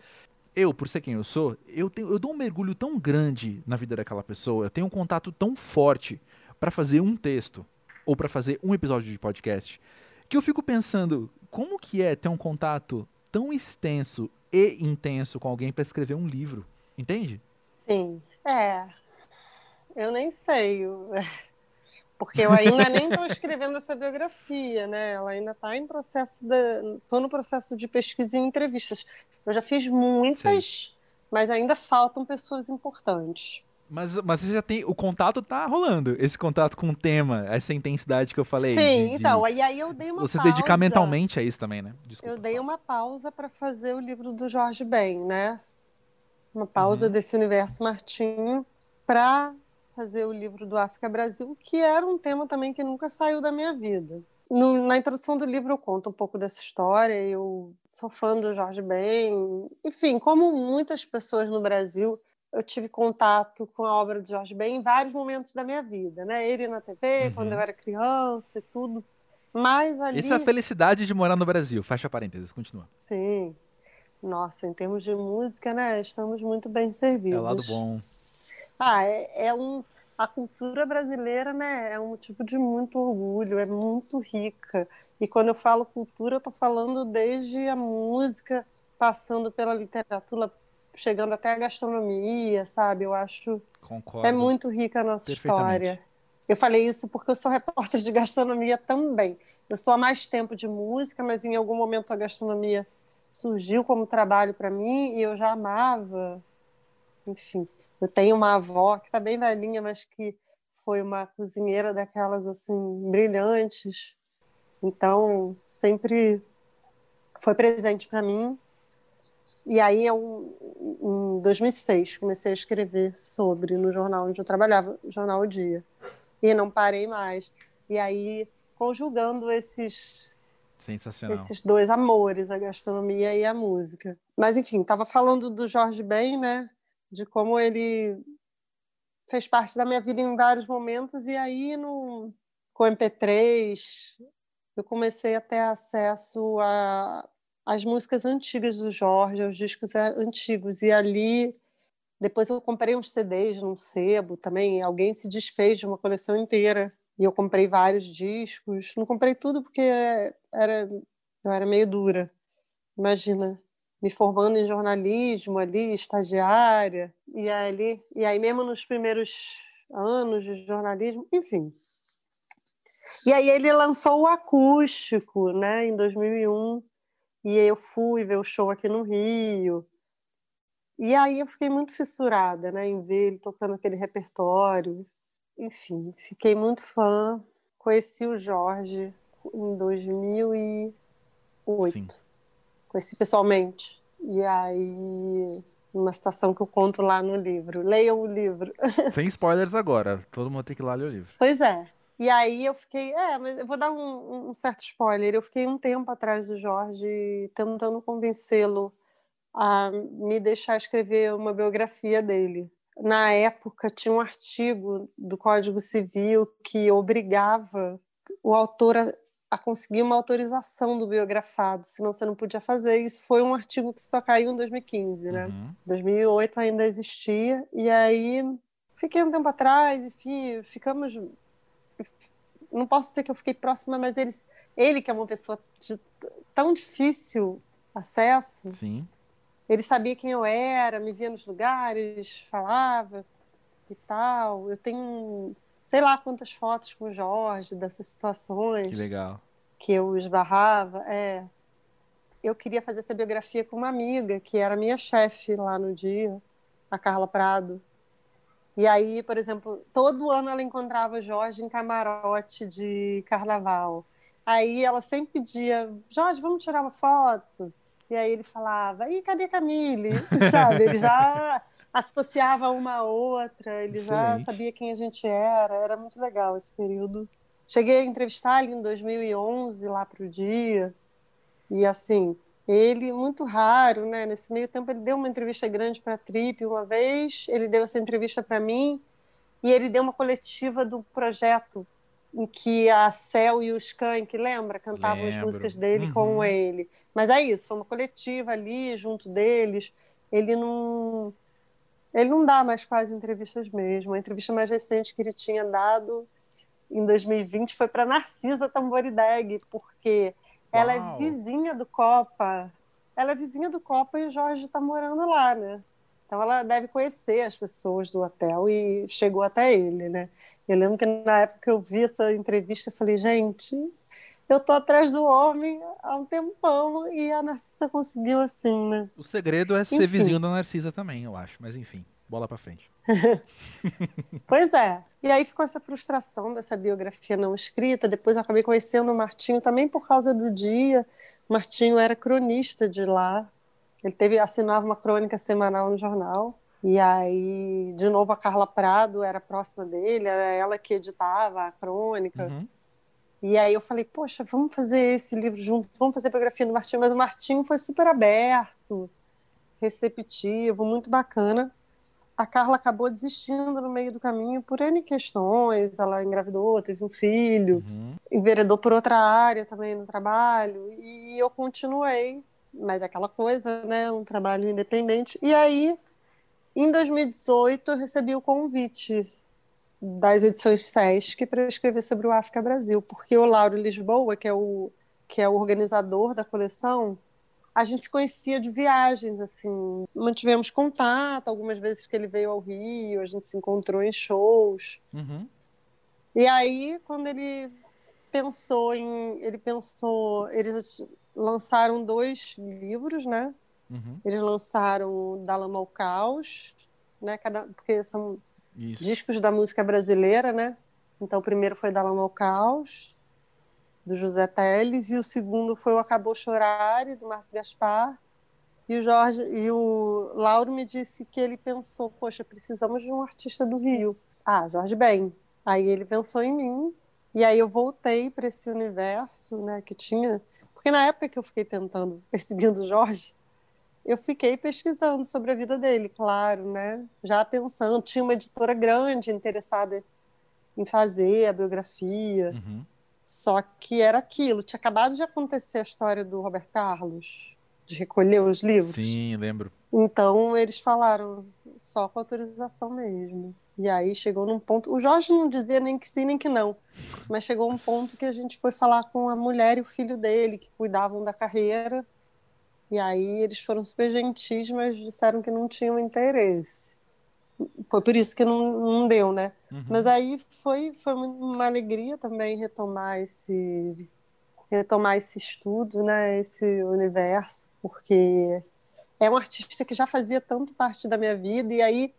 eu, por ser quem eu sou, eu, tenho, eu dou um mergulho tão grande na vida daquela pessoa, eu tenho um contato tão forte para fazer um texto ou para fazer um episódio de podcast, que eu fico pensando como que é ter um contato tão extenso e intenso com alguém para escrever um livro, entende? Sim, é. Eu nem sei. Porque eu ainda nem estou escrevendo essa biografia, né? Ela ainda está em processo de. Estou no processo de pesquisa e entrevistas. Eu já fiz muitas, Sim. mas ainda faltam pessoas importantes. Mas, mas você já tem. O contato tá rolando. Esse contato com o tema, essa intensidade que eu falei. Sim, de, então. E aí eu dei uma você pausa. Você dedicar mentalmente a isso também, né? Desculpa, eu dei uma pausa para fazer o livro do Jorge Ben, né? Uma pausa uhum. desse universo Martinho para fazer o livro do África Brasil, que era um tema também que nunca saiu da minha vida. No, na introdução do livro eu conto um pouco dessa história. Eu sou fã do Jorge Ben. Enfim, como muitas pessoas no Brasil, eu tive contato com a obra do Jorge Ben em vários momentos da minha vida, né? Ele na TV, uhum. quando eu era criança e tudo. Mas ali... Isso é a felicidade de morar no Brasil. Fecha parênteses, continua. Sim. Nossa, em termos de música, né? Estamos muito bem servidos. É o lado bom. Ah, é, é um a cultura brasileira né, é um tipo de muito orgulho, é muito rica. E quando eu falo cultura, eu estou falando desde a música, passando pela literatura, chegando até a gastronomia, sabe? Eu acho Concordo. é muito rica a nossa história. Eu falei isso porque eu sou repórter de gastronomia também. Eu sou há mais tempo de música, mas em algum momento a gastronomia surgiu como trabalho para mim e eu já amava. Enfim, eu tenho uma avó que está bem velhinha, mas que foi uma cozinheira daquelas assim brilhantes. Então, sempre foi presente para mim. E aí, eu, em 2006, comecei a escrever sobre no jornal onde eu trabalhava, Jornal O Dia. E não parei mais. E aí, conjugando esses Sensacional. Esses dois amores, a gastronomia e a música. Mas, enfim, estava falando do Jorge Ben, né? De como ele fez parte da minha vida em vários momentos e aí no com o MP3 eu comecei a ter acesso a as músicas antigas do Jorge, aos discos antigos e ali depois eu comprei uns CDs num sebo também, alguém se desfez de uma coleção inteira e eu comprei vários discos, não comprei tudo porque era eu era meio dura. Imagina, me formando em jornalismo ali, estagiária, e ali, e aí mesmo nos primeiros anos de jornalismo, enfim. E aí ele lançou o acústico, né, em 2001, e eu fui ver o show aqui no Rio. E aí eu fiquei muito fissurada, né, em ver ele tocando aquele repertório. Enfim, fiquei muito fã. Conheci o Jorge em 2008. Sim conheci pessoalmente. E aí Uma situação que eu conto lá no livro. Leiam o livro. Sem spoilers agora. Todo mundo tem que ir lá ler o livro. Pois é. E aí eu fiquei, é, mas eu vou dar um, um certo spoiler. Eu fiquei um tempo atrás do Jorge tentando convencê-lo a me deixar escrever uma biografia dele. Na época tinha um artigo do Código Civil que obrigava o autor a, a conseguir uma autorização do biografado, senão você não podia fazer. Isso foi um artigo que só caiu em 2015, né? Uhum. 2008 ainda existia. E aí fiquei um tempo atrás, enfim, ficamos não posso dizer que eu fiquei próxima, mas ele, ele que é uma pessoa de tão difícil acesso. Sim. Ele sabia quem eu era, me via nos lugares, falava e tal. Eu tenho sei lá quantas fotos com o Jorge dessas situações. Que legal. Que eu esbarrava. É. Eu queria fazer essa biografia com uma amiga, que era minha chefe lá no dia, a Carla Prado. E aí, por exemplo, todo ano ela encontrava o Jorge em camarote de carnaval. Aí ela sempre pedia, Jorge, vamos tirar uma foto? E aí ele falava, e cadê Camille? Sabe, ele já associava uma a outra, ele Excelente. já sabia quem a gente era, era muito legal esse período. Cheguei a entrevistar ele em 2011, lá para o dia, e assim, ele, muito raro, né? Nesse meio tempo, ele deu uma entrevista grande para a Trip uma vez, ele deu essa entrevista para mim, e ele deu uma coletiva do projeto em que a Cel e o Skank, lembra? Cantavam Lembro. as músicas dele uhum. com ele. Mas é isso, foi uma coletiva ali, junto deles. Ele não. Ele não dá mais quase entrevistas mesmo. A entrevista mais recente que ele tinha dado em 2020 foi para Narcisa Tamborideg, porque ela é vizinha do Copa. Ela é vizinha do Copa e o Jorge está morando lá, né? Então ela deve conhecer as pessoas do hotel e chegou até ele, né? Eu lembro que na época que eu vi essa entrevista, eu falei, gente, eu tô atrás do homem há um tempão e a Narcisa conseguiu assim, né? O segredo é enfim. ser vizinho da Narcisa também, eu acho. Mas enfim, bola para frente. pois é. E aí ficou essa frustração dessa biografia não escrita. Depois eu acabei conhecendo o Martinho também por causa do dia. O Martinho era cronista de lá. Ele teve assinava uma crônica semanal no jornal. E aí, de novo, a Carla Prado era próxima dele, era ela que editava a crônica. Uhum. E aí eu falei, poxa, vamos fazer esse livro junto, vamos fazer a biografia do Martinho. Mas o Martinho foi super aberto, receptivo, muito bacana a Carla acabou desistindo no meio do caminho por N questões. Ela engravidou, teve um filho, uhum. enveredou por outra área também no trabalho, e eu continuei. Mas é aquela coisa, né? Um trabalho independente. E aí, em 2018, eu recebi o convite das edições SESC para escrever sobre o África Brasil, porque o Lauro Lisboa, que é o, que é o organizador da coleção, a gente se conhecia de viagens, assim, mantivemos contato algumas vezes que ele veio ao Rio, a gente se encontrou em shows. Uhum. E aí, quando ele pensou em, ele pensou, eles lançaram dois livros, né? Uhum. Eles lançaram Da Lama ao Caos, né? Cada, porque são Isso. discos da música brasileira, né? Então, o primeiro foi Da Lama ao Caos, do José Teles, e o segundo foi o Acabou Chorar, do Márcio Gaspar. E o Jorge e o Lauro me disse que ele pensou, poxa, precisamos de um artista do Rio. Ah, Jorge Ben. Aí ele pensou em mim, e aí eu voltei para esse universo, né, que tinha, porque na época que eu fiquei tentando, perseguindo o Jorge, eu fiquei pesquisando sobre a vida dele, claro, né? Já pensando, tinha uma editora grande interessada em fazer a biografia. Uhum. Só que era aquilo, tinha acabado de acontecer a história do Roberto Carlos, de recolher os livros. Sim, lembro. Então eles falaram só com autorização mesmo. E aí chegou num ponto. O Jorge não dizia nem que sim nem que não, mas chegou um ponto que a gente foi falar com a mulher e o filho dele, que cuidavam da carreira. E aí eles foram super gentis, mas disseram que não tinham interesse foi por isso que não, não deu, né? Uhum. Mas aí foi, foi uma alegria também retomar esse retomar esse estudo, né? Esse universo, porque é um artista que já fazia tanto parte da minha vida e aí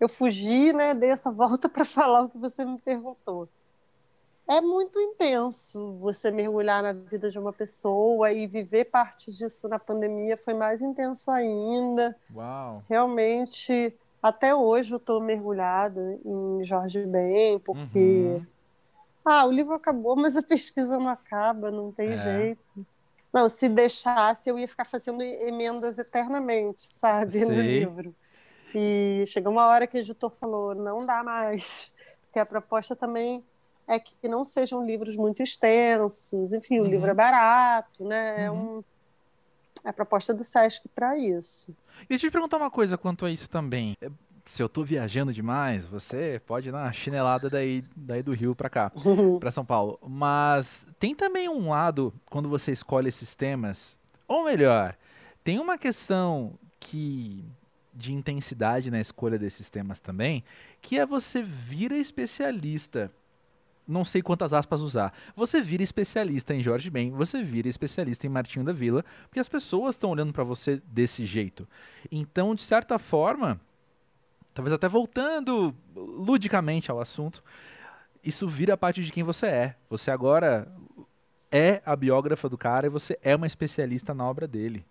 eu fugi, né? Dei essa volta para falar o que você me perguntou. É muito intenso você mergulhar na vida de uma pessoa e viver parte disso na pandemia foi mais intenso ainda. Uau! Realmente, até hoje eu estou mergulhada em Jorge Ben, porque. Uhum. Ah, o livro acabou, mas a pesquisa não acaba, não tem é. jeito. Não, se deixasse, eu ia ficar fazendo emendas eternamente, sabe, Sei. no livro. E chegou uma hora que o editor falou: não dá mais, porque a proposta também é que não sejam livros muito extensos, enfim, o uhum. livro é barato, né? É uhum. É, um, a proposta do Sesc para isso. E deixa eu te perguntar uma coisa quanto a isso também. É, se eu estou viajando demais, você pode ir na chinelada daí, daí do Rio para cá, uhum. para São Paulo. Mas tem também um lado, quando você escolhe esses temas, ou melhor, tem uma questão que de intensidade na escolha desses temas também, que é você vira especialista não sei quantas aspas usar. Você vira especialista em Jorge Ben, você vira especialista em Martinho da Vila, porque as pessoas estão olhando para você desse jeito. Então, de certa forma, talvez até voltando ludicamente ao assunto, isso vira parte de quem você é. Você agora é a biógrafa do cara e você é uma especialista na obra dele.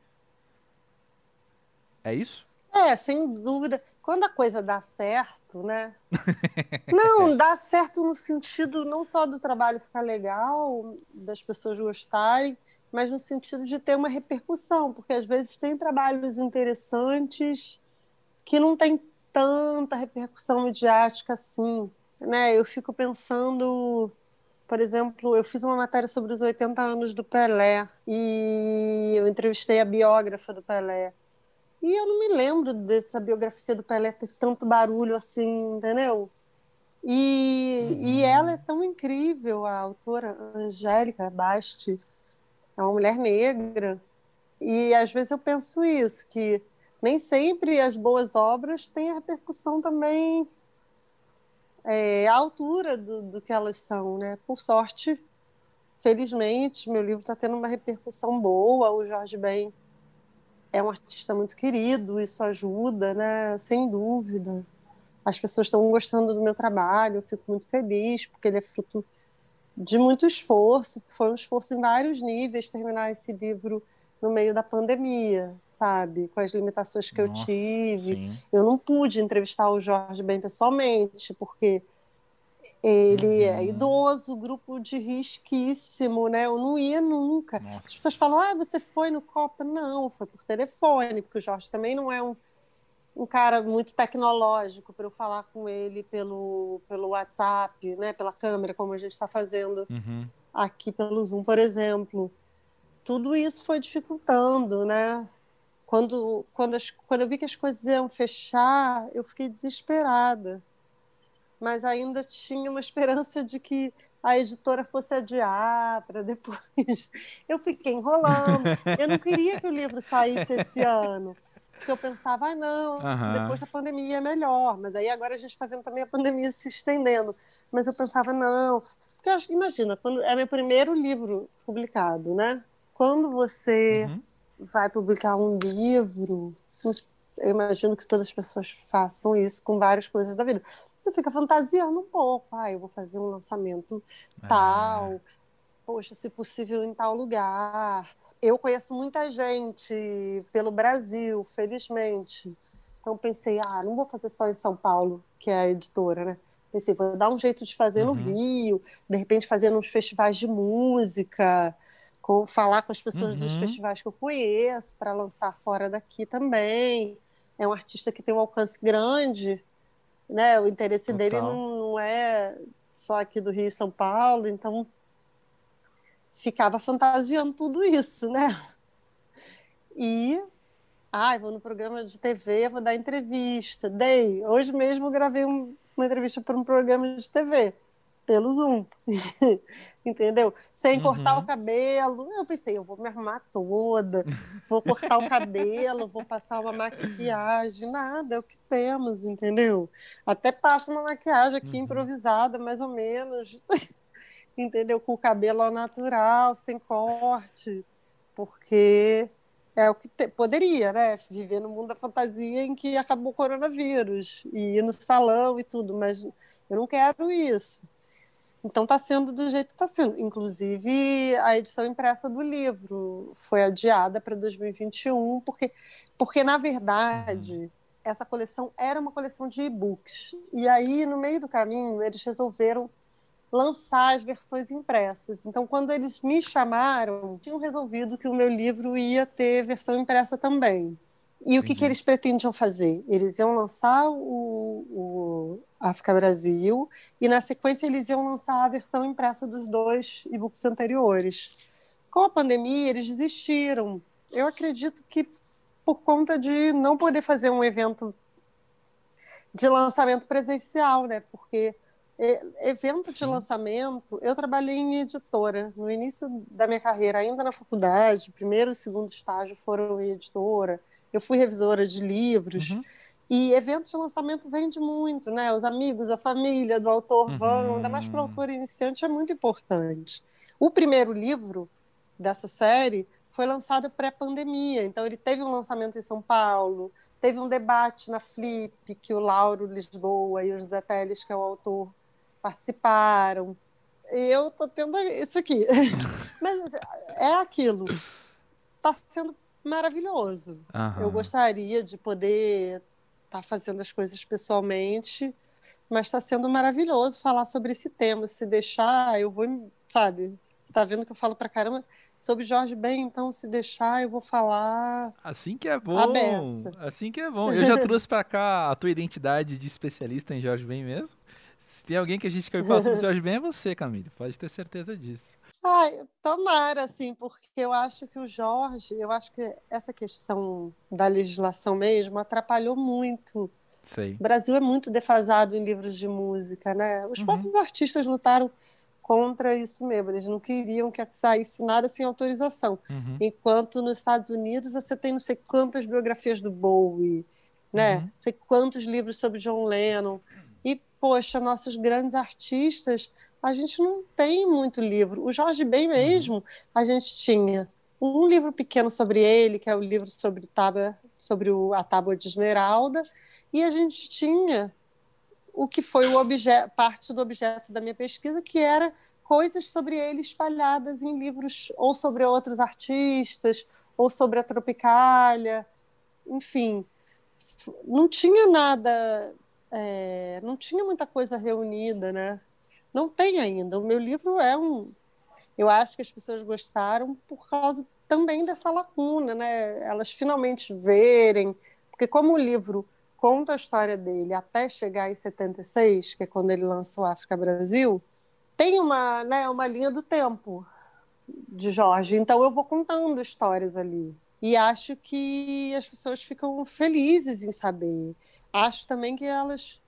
É isso? É, sem dúvida. Quando a coisa dá certo, né? não, dá certo no sentido não só do trabalho ficar legal, das pessoas gostarem, mas no sentido de ter uma repercussão, porque às vezes tem trabalhos interessantes que não tem tanta repercussão midiática assim, né? Eu fico pensando, por exemplo, eu fiz uma matéria sobre os 80 anos do Pelé e eu entrevistei a biógrafa do Pelé. E eu não me lembro dessa biografia do Pelé ter tanto barulho assim, entendeu? E, uhum. e ela é tão incrível, a autora Angélica Basti, é uma mulher negra. E às vezes eu penso isso, que nem sempre as boas obras têm a repercussão também é, à altura do, do que elas são, né? Por sorte, felizmente, meu livro está tendo uma repercussão boa, o Jorge Ben é um artista muito querido, isso ajuda, né? Sem dúvida. As pessoas estão gostando do meu trabalho, eu fico muito feliz, porque ele é fruto de muito esforço. Foi um esforço em vários níveis terminar esse livro no meio da pandemia, sabe? Com as limitações que Nossa, eu tive. Sim. Eu não pude entrevistar o Jorge bem pessoalmente, porque ele é uhum. idoso, grupo de risquíssimo, né? Eu não ia nunca. Nossa. As pessoas falam, ah, você foi no Copa? Não, foi por telefone, porque o Jorge também não é um, um cara muito tecnológico para eu falar com ele pelo, pelo WhatsApp, né? Pela câmera, como a gente está fazendo uhum. aqui pelo Zoom, por exemplo. Tudo isso foi dificultando, né? Quando, quando, as, quando eu vi que as coisas iam fechar, eu fiquei desesperada mas ainda tinha uma esperança de que a editora fosse adiar para depois. Eu fiquei enrolando. Eu não queria que o livro saísse esse ano. Porque eu pensava, ah, não, uhum. depois da pandemia é melhor. Mas aí agora a gente está vendo também a pandemia se estendendo. Mas eu pensava, não. Porque eu acho que, imagina, quando é meu primeiro livro publicado, né? Quando você uhum. vai publicar um livro, eu imagino que todas as pessoas façam isso com várias coisas da vida. Você fica fantasiando um pouco. Ah, eu vou fazer um lançamento é. tal. Poxa, se possível em tal lugar. Eu conheço muita gente pelo Brasil, felizmente. Então pensei, ah, não vou fazer só em São Paulo, que é a editora, né? Pensei, vou dar um jeito de fazer uhum. no Rio, de repente fazer nos festivais de música, com, falar com as pessoas uhum. dos festivais que eu conheço para lançar fora daqui também é um artista que tem um alcance grande, né? O interesse Total. dele não, é só aqui do Rio e São Paulo, então ficava fantasiando tudo isso, né? E ah, vou no programa de TV, vou dar entrevista. Dei. Hoje mesmo gravei um, uma entrevista para um programa de TV pelo Zoom, entendeu? Sem uhum. cortar o cabelo. Eu pensei, eu vou me arrumar toda, vou cortar o cabelo, vou passar uma maquiagem, nada, é o que temos, entendeu? Até passo uma maquiagem aqui uhum. improvisada, mais ou menos, entendeu? Com o cabelo ao natural, sem corte, porque é o que te... poderia, né? Viver no mundo da fantasia em que acabou o coronavírus e ir no salão e tudo, mas eu não quero isso. Então está sendo do jeito que está sendo. Inclusive, a edição impressa do livro foi adiada para 2021, porque, porque na verdade, uhum. essa coleção era uma coleção de e-books. E aí, no meio do caminho, eles resolveram lançar as versões impressas. Então, quando eles me chamaram, tinham resolvido que o meu livro ia ter versão impressa também. E o que, que eles pretendiam fazer? Eles iam lançar o, o África Brasil e, na sequência, eles iam lançar a versão impressa dos dois e-books anteriores. Com a pandemia, eles desistiram. Eu acredito que por conta de não poder fazer um evento de lançamento presencial, né? Porque evento de lançamento, eu trabalhei em editora. No início da minha carreira, ainda na faculdade, primeiro e segundo estágio foram em editora. Eu fui revisora de livros. Uhum. E evento de lançamento vende muito, né? Os amigos, a família do autor uhum. vão, ainda mais para o autor iniciante, é muito importante. O primeiro livro dessa série foi lançado pré-pandemia, então ele teve um lançamento em São Paulo, teve um debate na Flip, que o Lauro Lisboa e o José Teles, que é o autor, participaram. Eu tô tendo isso aqui. Mas é aquilo. Está sendo maravilhoso. Uhum. Eu gostaria de poder estar tá fazendo as coisas pessoalmente, mas está sendo maravilhoso falar sobre esse tema. Se deixar, eu vou, sabe? Você está vendo que eu falo para caramba sobre Jorge Ben, então se deixar, eu vou falar. Assim que é bom. Assim que é bom. Eu já trouxe para cá a tua identidade de especialista em Jorge Ben mesmo tem alguém que a gente quer passar do Jorge Ben é você, Camille. Pode ter certeza disso. Ai, tomara, assim, porque eu acho que o Jorge, eu acho que essa questão da legislação mesmo atrapalhou muito. Sei. O Brasil é muito defasado em livros de música, né? Os uhum. próprios artistas lutaram contra isso mesmo. Eles não queriam que saísse nada sem autorização. Uhum. Enquanto nos Estados Unidos você tem não sei quantas biografias do Bowie, né? Uhum. Não sei quantos livros sobre John Lennon poxa, nossos grandes artistas, a gente não tem muito livro. O Jorge Ben uhum. mesmo, a gente tinha um livro pequeno sobre ele, que é o livro sobre, tábua, sobre o, a Tábua de Esmeralda, e a gente tinha o que foi o objeto, parte do objeto da minha pesquisa, que era coisas sobre ele espalhadas em livros ou sobre outros artistas, ou sobre a Tropicália, enfim. Não tinha nada é, não tinha muita coisa reunida, né? Não tem ainda. O meu livro é um. Eu acho que as pessoas gostaram por causa também dessa lacuna, né? Elas finalmente verem, porque como o livro conta a história dele até chegar em 76, que é quando ele lançou África Brasil, tem uma, né, uma linha do tempo de Jorge. Então eu vou contando histórias ali. E acho que as pessoas ficam felizes em saber acho também que elas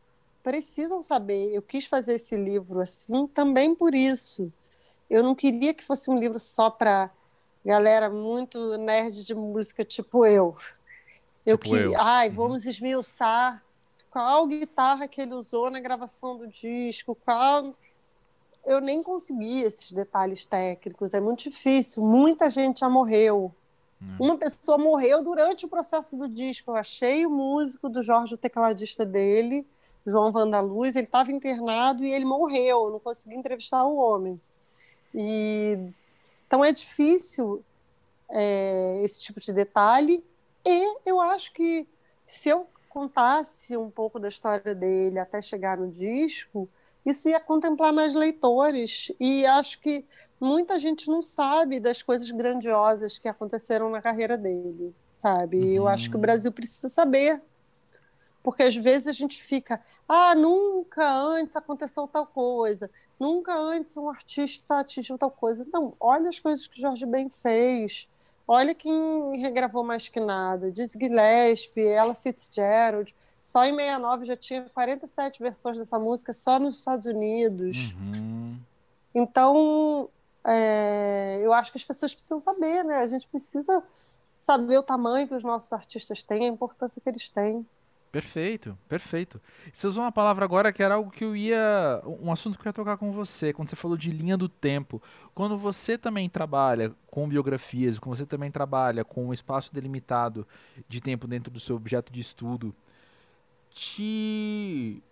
precisam saber. Eu quis fazer esse livro assim também por isso. Eu não queria que fosse um livro só para galera muito nerd de música tipo eu. Eu tipo que, eu. ai, uhum. vamos esmiuçar qual guitarra que ele usou na gravação do disco, qual eu nem consegui esses detalhes técnicos, é muito difícil. Muita gente já morreu. Hum. Uma pessoa morreu durante o processo do disco. Eu achei o músico do Jorge, o tecladista dele, João Vandaluz, ele estava internado e ele morreu. Eu não consegui entrevistar o homem. E então é difícil é, esse tipo de detalhe. E eu acho que se eu contasse um pouco da história dele até chegar no disco, isso ia contemplar mais leitores. E acho que muita gente não sabe das coisas grandiosas que aconteceram na carreira dele, sabe? Uhum. Eu acho que o uhum. Brasil precisa saber. Porque às vezes a gente fica, ah, nunca antes aconteceu tal coisa, nunca antes um artista atingiu tal coisa. Não, olha as coisas que Jorge Ben fez. Olha quem regravou mais que nada. Dizzy Gillespie, Ella Fitzgerald. Só em 69 já tinha 47 versões dessa música só nos Estados Unidos. Uhum. Então, é, eu acho que as pessoas precisam saber, né? A gente precisa saber o tamanho que os nossos artistas têm, a importância que eles têm. Perfeito, perfeito. Você usou uma palavra agora que era algo que eu ia. Um assunto que eu ia tocar com você, quando você falou de linha do tempo. Quando você também trabalha com biografias, quando você também trabalha com um espaço delimitado de tempo dentro do seu objeto de estudo, te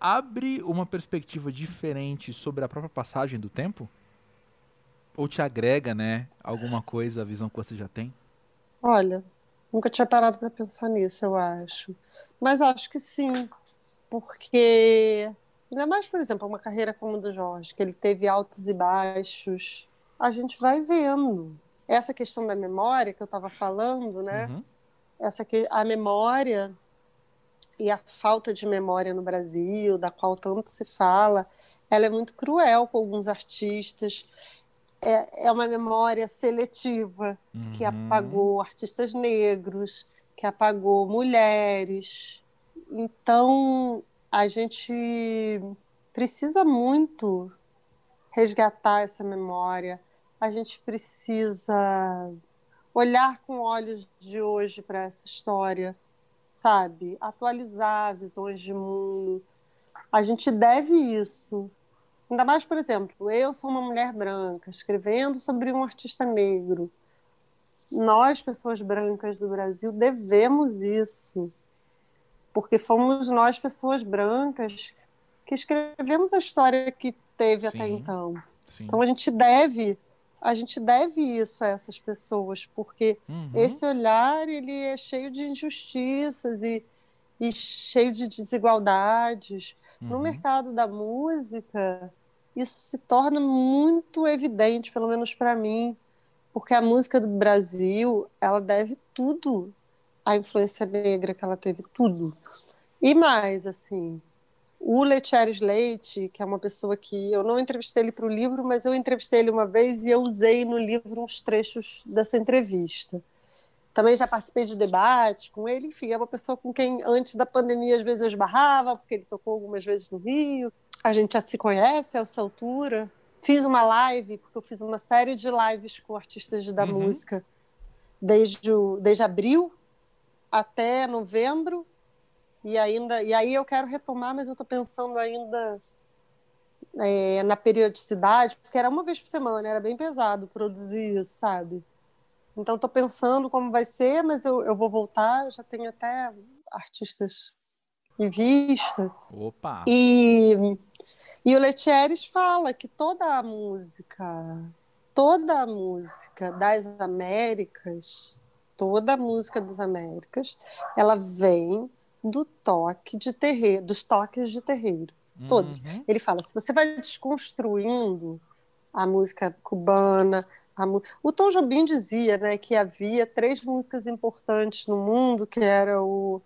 abre uma perspectiva diferente sobre a própria passagem do tempo? Ou te agrega, né, alguma coisa, a visão que você já tem? Olha, nunca tinha parado para pensar nisso, eu acho. Mas acho que sim, porque ainda mais, por exemplo, uma carreira como a do Jorge, que ele teve altos e baixos, a gente vai vendo. Essa questão da memória que eu estava falando, né? Uhum. Essa que a memória e a falta de memória no Brasil, da qual tanto se fala, ela é muito cruel com alguns artistas. É, é uma memória seletiva uhum. que apagou artistas negros, que apagou mulheres. Então, a gente precisa muito resgatar essa memória. A gente precisa olhar com olhos de hoje para essa história sabe? Atualizar visões de mundo. A gente deve isso. Ainda mais, por exemplo, eu sou uma mulher branca escrevendo sobre um artista negro. Nós, pessoas brancas do Brasil, devemos isso. Porque fomos nós, pessoas brancas, que escrevemos a história que teve sim, até então. Sim. Então a gente deve a gente deve isso a essas pessoas, porque uhum. esse olhar ele é cheio de injustiças e, e cheio de desigualdades. Uhum. No mercado da música, isso se torna muito evidente, pelo menos para mim, porque a música do Brasil ela deve tudo à influência negra que ela teve, tudo. E mais, assim, o Letieres Leite, que é uma pessoa que eu não entrevistei ele para o livro, mas eu entrevistei ele uma vez e eu usei no livro uns trechos dessa entrevista. Também já participei de debate com ele, enfim, é uma pessoa com quem antes da pandemia às vezes eu esbarrava, porque ele tocou algumas vezes no Rio. A gente já se conhece a essa altura. Fiz uma live, porque eu fiz uma série de lives com artistas da uhum. música desde, o, desde abril até novembro e ainda e aí eu quero retomar, mas eu estou pensando ainda é, na periodicidade, porque era uma vez por semana, era bem pesado produzir isso, sabe? Então estou pensando como vai ser, mas eu, eu vou voltar, já tenho até artistas em vista. Opa! E, e o Letieres fala que toda a música, toda a música das Américas, toda a música das Américas, ela vem do toque de terreiro, dos toques de terreiro, todos. Uhum. Ele fala, se você vai desconstruindo a música cubana, o Tom Jobim dizia, né, que havia três músicas importantes no mundo, que era o,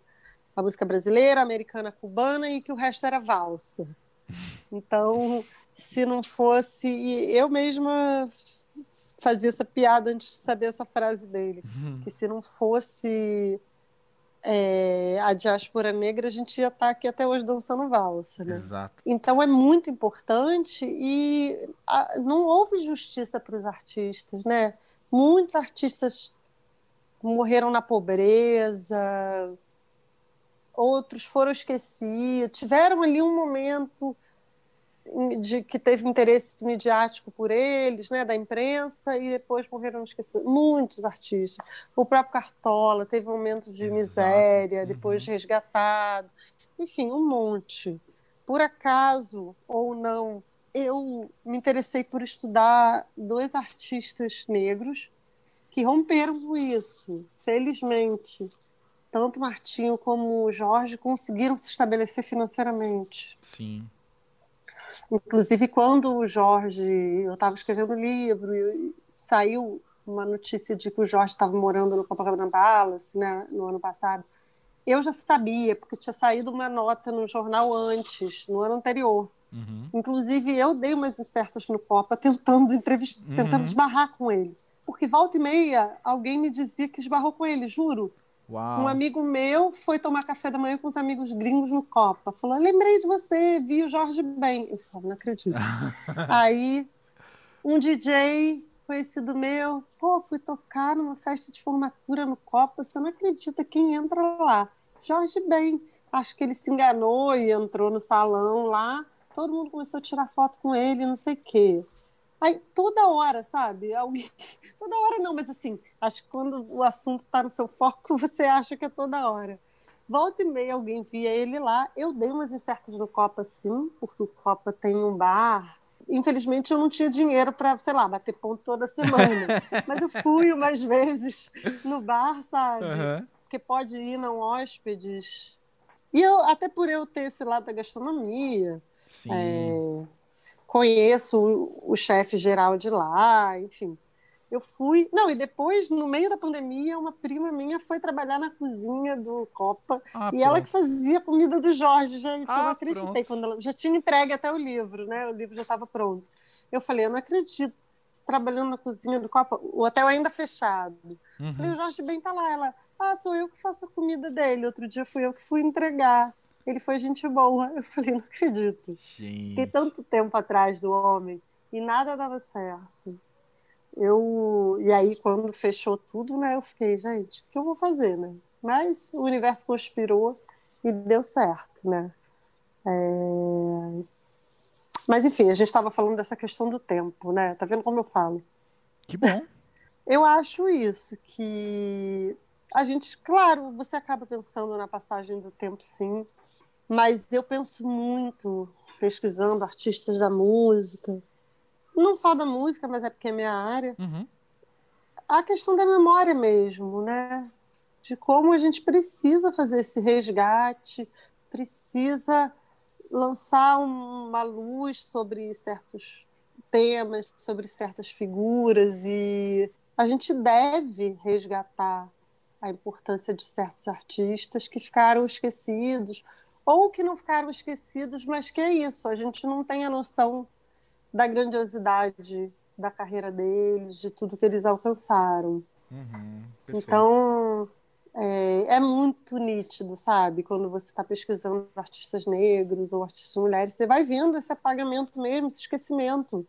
a música brasileira, americana, cubana e que o resto era valsa. Então, se não fosse, eu mesma fazia essa piada antes de saber essa frase dele, uhum. que se não fosse é, a diáspora negra, a gente ia estar tá aqui até hoje dançando valsa, né? Exato. Então é muito importante e a, não houve justiça para os artistas, né? Muitos artistas morreram na pobreza, outros foram esquecidos, tiveram ali um momento de que teve interesse midiático por eles, né, da imprensa, e depois morreram no esquecimento. Muitos artistas. O próprio Cartola teve um momento de Exato. miséria, depois uhum. resgatado. Enfim, um monte. Por acaso ou não, eu me interessei por estudar dois artistas negros que romperam com isso. Felizmente, tanto Martinho como o Jorge conseguiram se estabelecer financeiramente. Sim. Inclusive, quando o Jorge, eu estava escrevendo o livro e saiu uma notícia de que o Jorge estava morando no Copacabana Palace, né, no ano passado, eu já sabia, porque tinha saído uma nota no jornal antes, no ano anterior. Uhum. Inclusive, eu dei umas incertas no Copa tentando entrevistar, uhum. tentando esbarrar com ele. Porque volta e meia, alguém me dizia que esbarrou com ele, juro. Uau. Um amigo meu foi tomar café da manhã com os amigos gringos no Copa. Falou: lembrei de você, vi o Jorge bem. Eu falei: não acredito. Aí, um DJ conhecido meu, pô, fui tocar numa festa de formatura no Copa. Você não acredita quem entra lá? Jorge Ben. Acho que ele se enganou e entrou no salão lá. Todo mundo começou a tirar foto com ele, não sei o quê. Aí, toda hora, sabe? Alguém... Toda hora não, mas assim, acho que quando o assunto está no seu foco, você acha que é toda hora. Volta e meia alguém via ele lá. Eu dei umas incertas no Copa, sim, porque o Copa tem um bar. Infelizmente, eu não tinha dinheiro para, sei lá, bater ponto toda semana. Mas eu fui umas vezes no bar, sabe? Uhum. Porque pode ir, não hóspedes. E eu, até por eu ter esse lado da gastronomia, é, conheço o, o chefe geral de lá, enfim. Eu fui. Não, e depois, no meio da pandemia, uma prima minha foi trabalhar na cozinha do Copa. Ah, e ela que fazia a comida do Jorge, gente. Ah, eu não acreditei. Pronto. Quando ela, já tinha entregue até o livro, né? O livro já estava pronto. Eu falei, eu não acredito. Trabalhando na cozinha do Copa, o hotel ainda fechado. Uhum. Falei, o Jorge bem tá lá. Ela, ah, sou eu que faço a comida dele. Outro dia fui eu que fui entregar. Ele foi gente boa. Eu falei, não acredito. Gente. Fiquei tanto tempo atrás do homem e nada dava certo eu e aí quando fechou tudo, né, eu fiquei, gente, o que eu vou fazer, né? Mas o universo conspirou e deu certo, né? É... Mas enfim, a gente estava falando dessa questão do tempo, né? Tá vendo como eu falo? Que bom. eu acho isso que a gente, claro, você acaba pensando na passagem do tempo, sim. Mas eu penso muito pesquisando artistas da música, não só da música, mas é porque é minha área. Uhum. A questão da memória mesmo, né? De como a gente precisa fazer esse resgate, precisa lançar uma luz sobre certos temas, sobre certas figuras e a gente deve resgatar a importância de certos artistas que ficaram esquecidos ou que não ficaram esquecidos, mas que é isso, a gente não tem a noção da grandiosidade da carreira deles, de tudo que eles alcançaram. Uhum, então, é, é, muito nítido, sabe? Quando você está pesquisando artistas negros ou artistas mulheres, você vai vendo esse apagamento mesmo, esse esquecimento.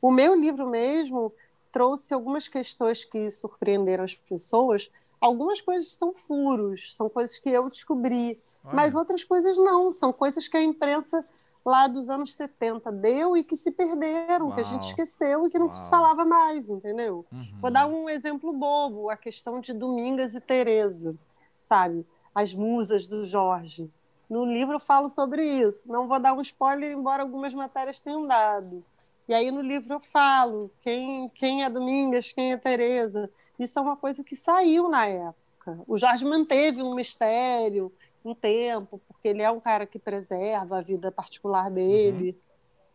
O meu livro mesmo trouxe algumas questões que surpreenderam as pessoas. Algumas coisas são furos, são coisas que eu descobri, Olha. mas outras coisas não, são coisas que a imprensa lá dos anos 70 deu e que se perderam, Uau. que a gente esqueceu e que não Uau. se falava mais, entendeu? Uhum. Vou dar um exemplo bobo, a questão de Domingas e Teresa, sabe? As musas do Jorge. No livro eu falo sobre isso. Não vou dar um spoiler, embora algumas matérias tenham dado. E aí no livro eu falo quem, quem é Domingas, quem é Teresa. Isso é uma coisa que saiu na época. O Jorge manteve um mistério, um tempo, porque ele é um cara que preserva a vida particular dele.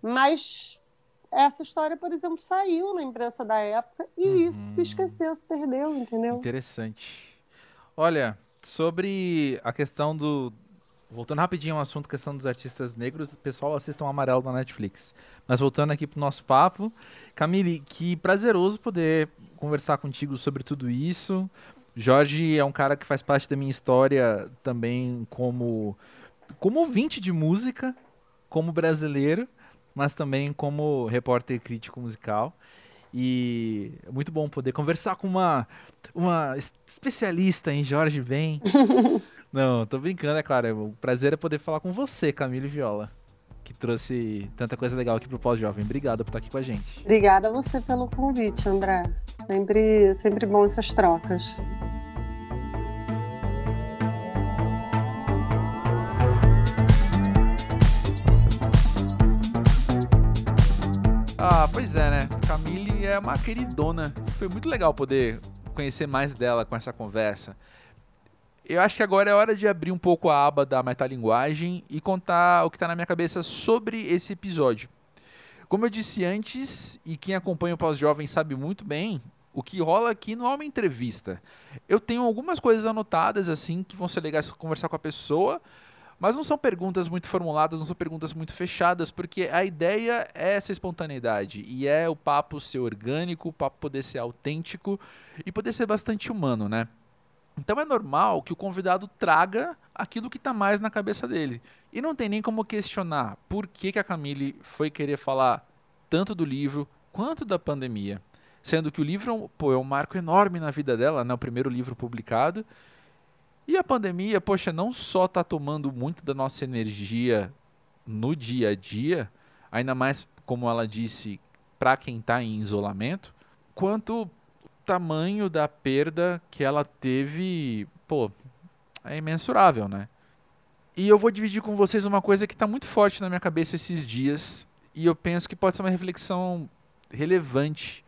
Uhum. Mas essa história, por exemplo, saiu na imprensa da época e uhum. isso se esqueceu, se perdeu, entendeu? Interessante. Olha, sobre a questão do. Voltando rapidinho ao assunto, questão dos artistas negros, pessoal, assistam Amarelo na Netflix. Mas voltando aqui pro nosso papo, Camille, que prazeroso poder conversar contigo sobre tudo isso. Jorge é um cara que faz parte da minha história também como como ouvinte de música, como brasileiro, mas também como repórter crítico musical. E é muito bom poder conversar com uma, uma especialista em Jorge Ben. Não, tô brincando, é claro. O prazer é poder falar com você, Camille Viola, que trouxe tanta coisa legal aqui pro Pós-Jovem. Obrigado por estar aqui com a gente. Obrigada a você pelo convite, André. Sempre, sempre bom essas trocas. Ah, pois é, né? Camille é uma queridona. Foi muito legal poder conhecer mais dela com essa conversa. Eu acho que agora é hora de abrir um pouco a aba da metalinguagem e contar o que está na minha cabeça sobre esse episódio. Como eu disse antes, e quem acompanha o Pós-Jovem sabe muito bem, o que rola aqui não é uma entrevista. Eu tenho algumas coisas anotadas assim que vão ser legais conversar com a pessoa, mas não são perguntas muito formuladas, não são perguntas muito fechadas, porque a ideia é essa espontaneidade e é o papo ser orgânico, o papo poder ser autêntico e poder ser bastante humano, né? Então é normal que o convidado traga aquilo que está mais na cabeça dele. E não tem nem como questionar por que, que a Camille foi querer falar tanto do livro quanto da pandemia. Sendo que o livro pô, é um marco enorme na vida dela, né? o primeiro livro publicado, e a pandemia, poxa, não só está tomando muito da nossa energia no dia a dia, ainda mais, como ela disse, para quem está em isolamento, quanto tamanho da perda que ela teve, pô, é imensurável, né? E eu vou dividir com vocês uma coisa que está muito forte na minha cabeça esses dias e eu penso que pode ser uma reflexão relevante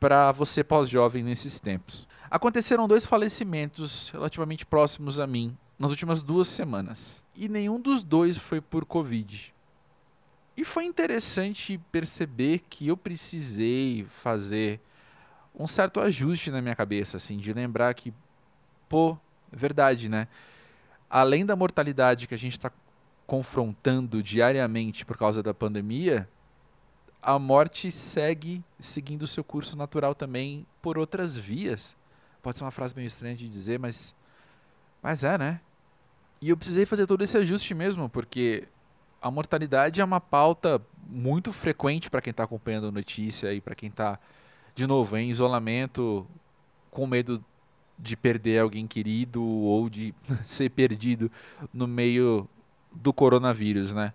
para você pós-jovem nesses tempos. Aconteceram dois falecimentos relativamente próximos a mim nas últimas duas semanas e nenhum dos dois foi por Covid. E foi interessante perceber que eu precisei fazer um certo ajuste na minha cabeça, assim, de lembrar que, pô, é verdade, né? Além da mortalidade que a gente está confrontando diariamente por causa da pandemia, a morte segue seguindo o seu curso natural também por outras vias. Pode ser uma frase meio estranha de dizer, mas mas é, né? E eu precisei fazer todo esse ajuste mesmo, porque a mortalidade é uma pauta muito frequente para quem está acompanhando a notícia e para quem está de novo, em isolamento, com medo de perder alguém querido ou de ser perdido no meio do coronavírus, né?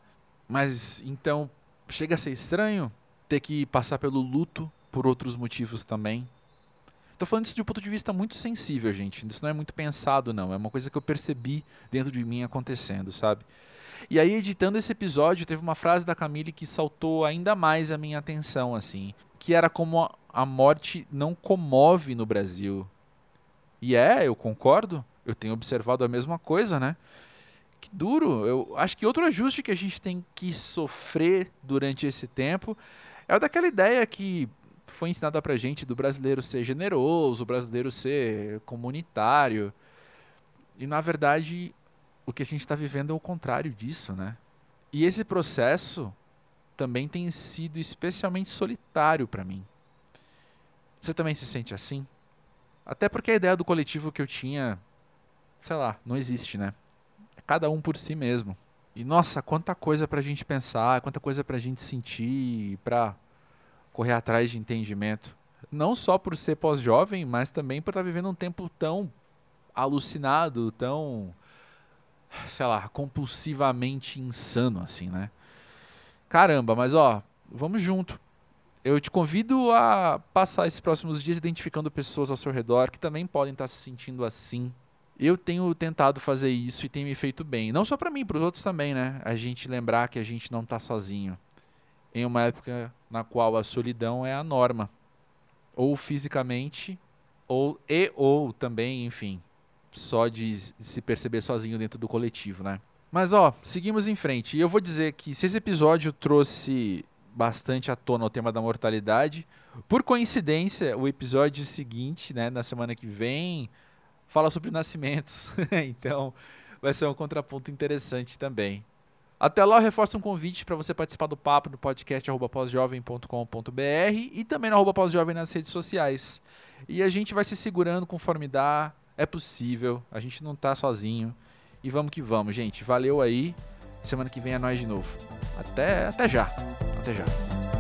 Mas então chega a ser estranho ter que passar pelo luto por outros motivos também. Tô falando isso de um ponto de vista muito sensível, gente. Isso não é muito pensado, não. É uma coisa que eu percebi dentro de mim acontecendo, sabe? E aí, editando esse episódio, teve uma frase da Camille que saltou ainda mais a minha atenção, assim. Que era como a morte não comove no Brasil. E é, eu concordo. Eu tenho observado a mesma coisa, né? Que duro. Eu acho que outro ajuste que a gente tem que sofrer durante esse tempo é o daquela ideia que foi ensinada pra gente do brasileiro ser generoso, o brasileiro ser comunitário. E na verdade, o que a gente está vivendo é o contrário disso, né? E esse processo também tem sido especialmente solitário para mim. Você também se sente assim? Até porque a ideia do coletivo que eu tinha, sei lá, não existe, né? É cada um por si mesmo. E nossa, quanta coisa pra gente pensar, quanta coisa pra gente sentir, pra correr atrás de entendimento. Não só por ser pós-jovem, mas também por estar tá vivendo um tempo tão alucinado, tão, sei lá, compulsivamente insano, assim, né? Caramba, mas ó, vamos junto eu te convido a passar esses próximos dias identificando pessoas ao seu redor que também podem estar se sentindo assim. Eu tenho tentado fazer isso e tem me feito bem. Não só para mim, para os outros também, né? A gente lembrar que a gente não está sozinho. Em uma época na qual a solidão é a norma. Ou fisicamente, ou e ou também, enfim, só de se perceber sozinho dentro do coletivo, né? Mas ó, seguimos em frente. E eu vou dizer que se esse episódio trouxe bastante à tona o tema da mortalidade. Por coincidência, o episódio seguinte, né, na semana que vem, fala sobre nascimentos. então, vai ser um contraponto interessante também. Até lá, eu reforço um convite para você participar do papo no podcast pósjovem.com.br e também no pósjovem nas redes sociais. E a gente vai se segurando conforme dá, é possível, a gente não está sozinho. E vamos que vamos, gente. Valeu aí. Semana que vem é nós de novo. Até, até já. Até já.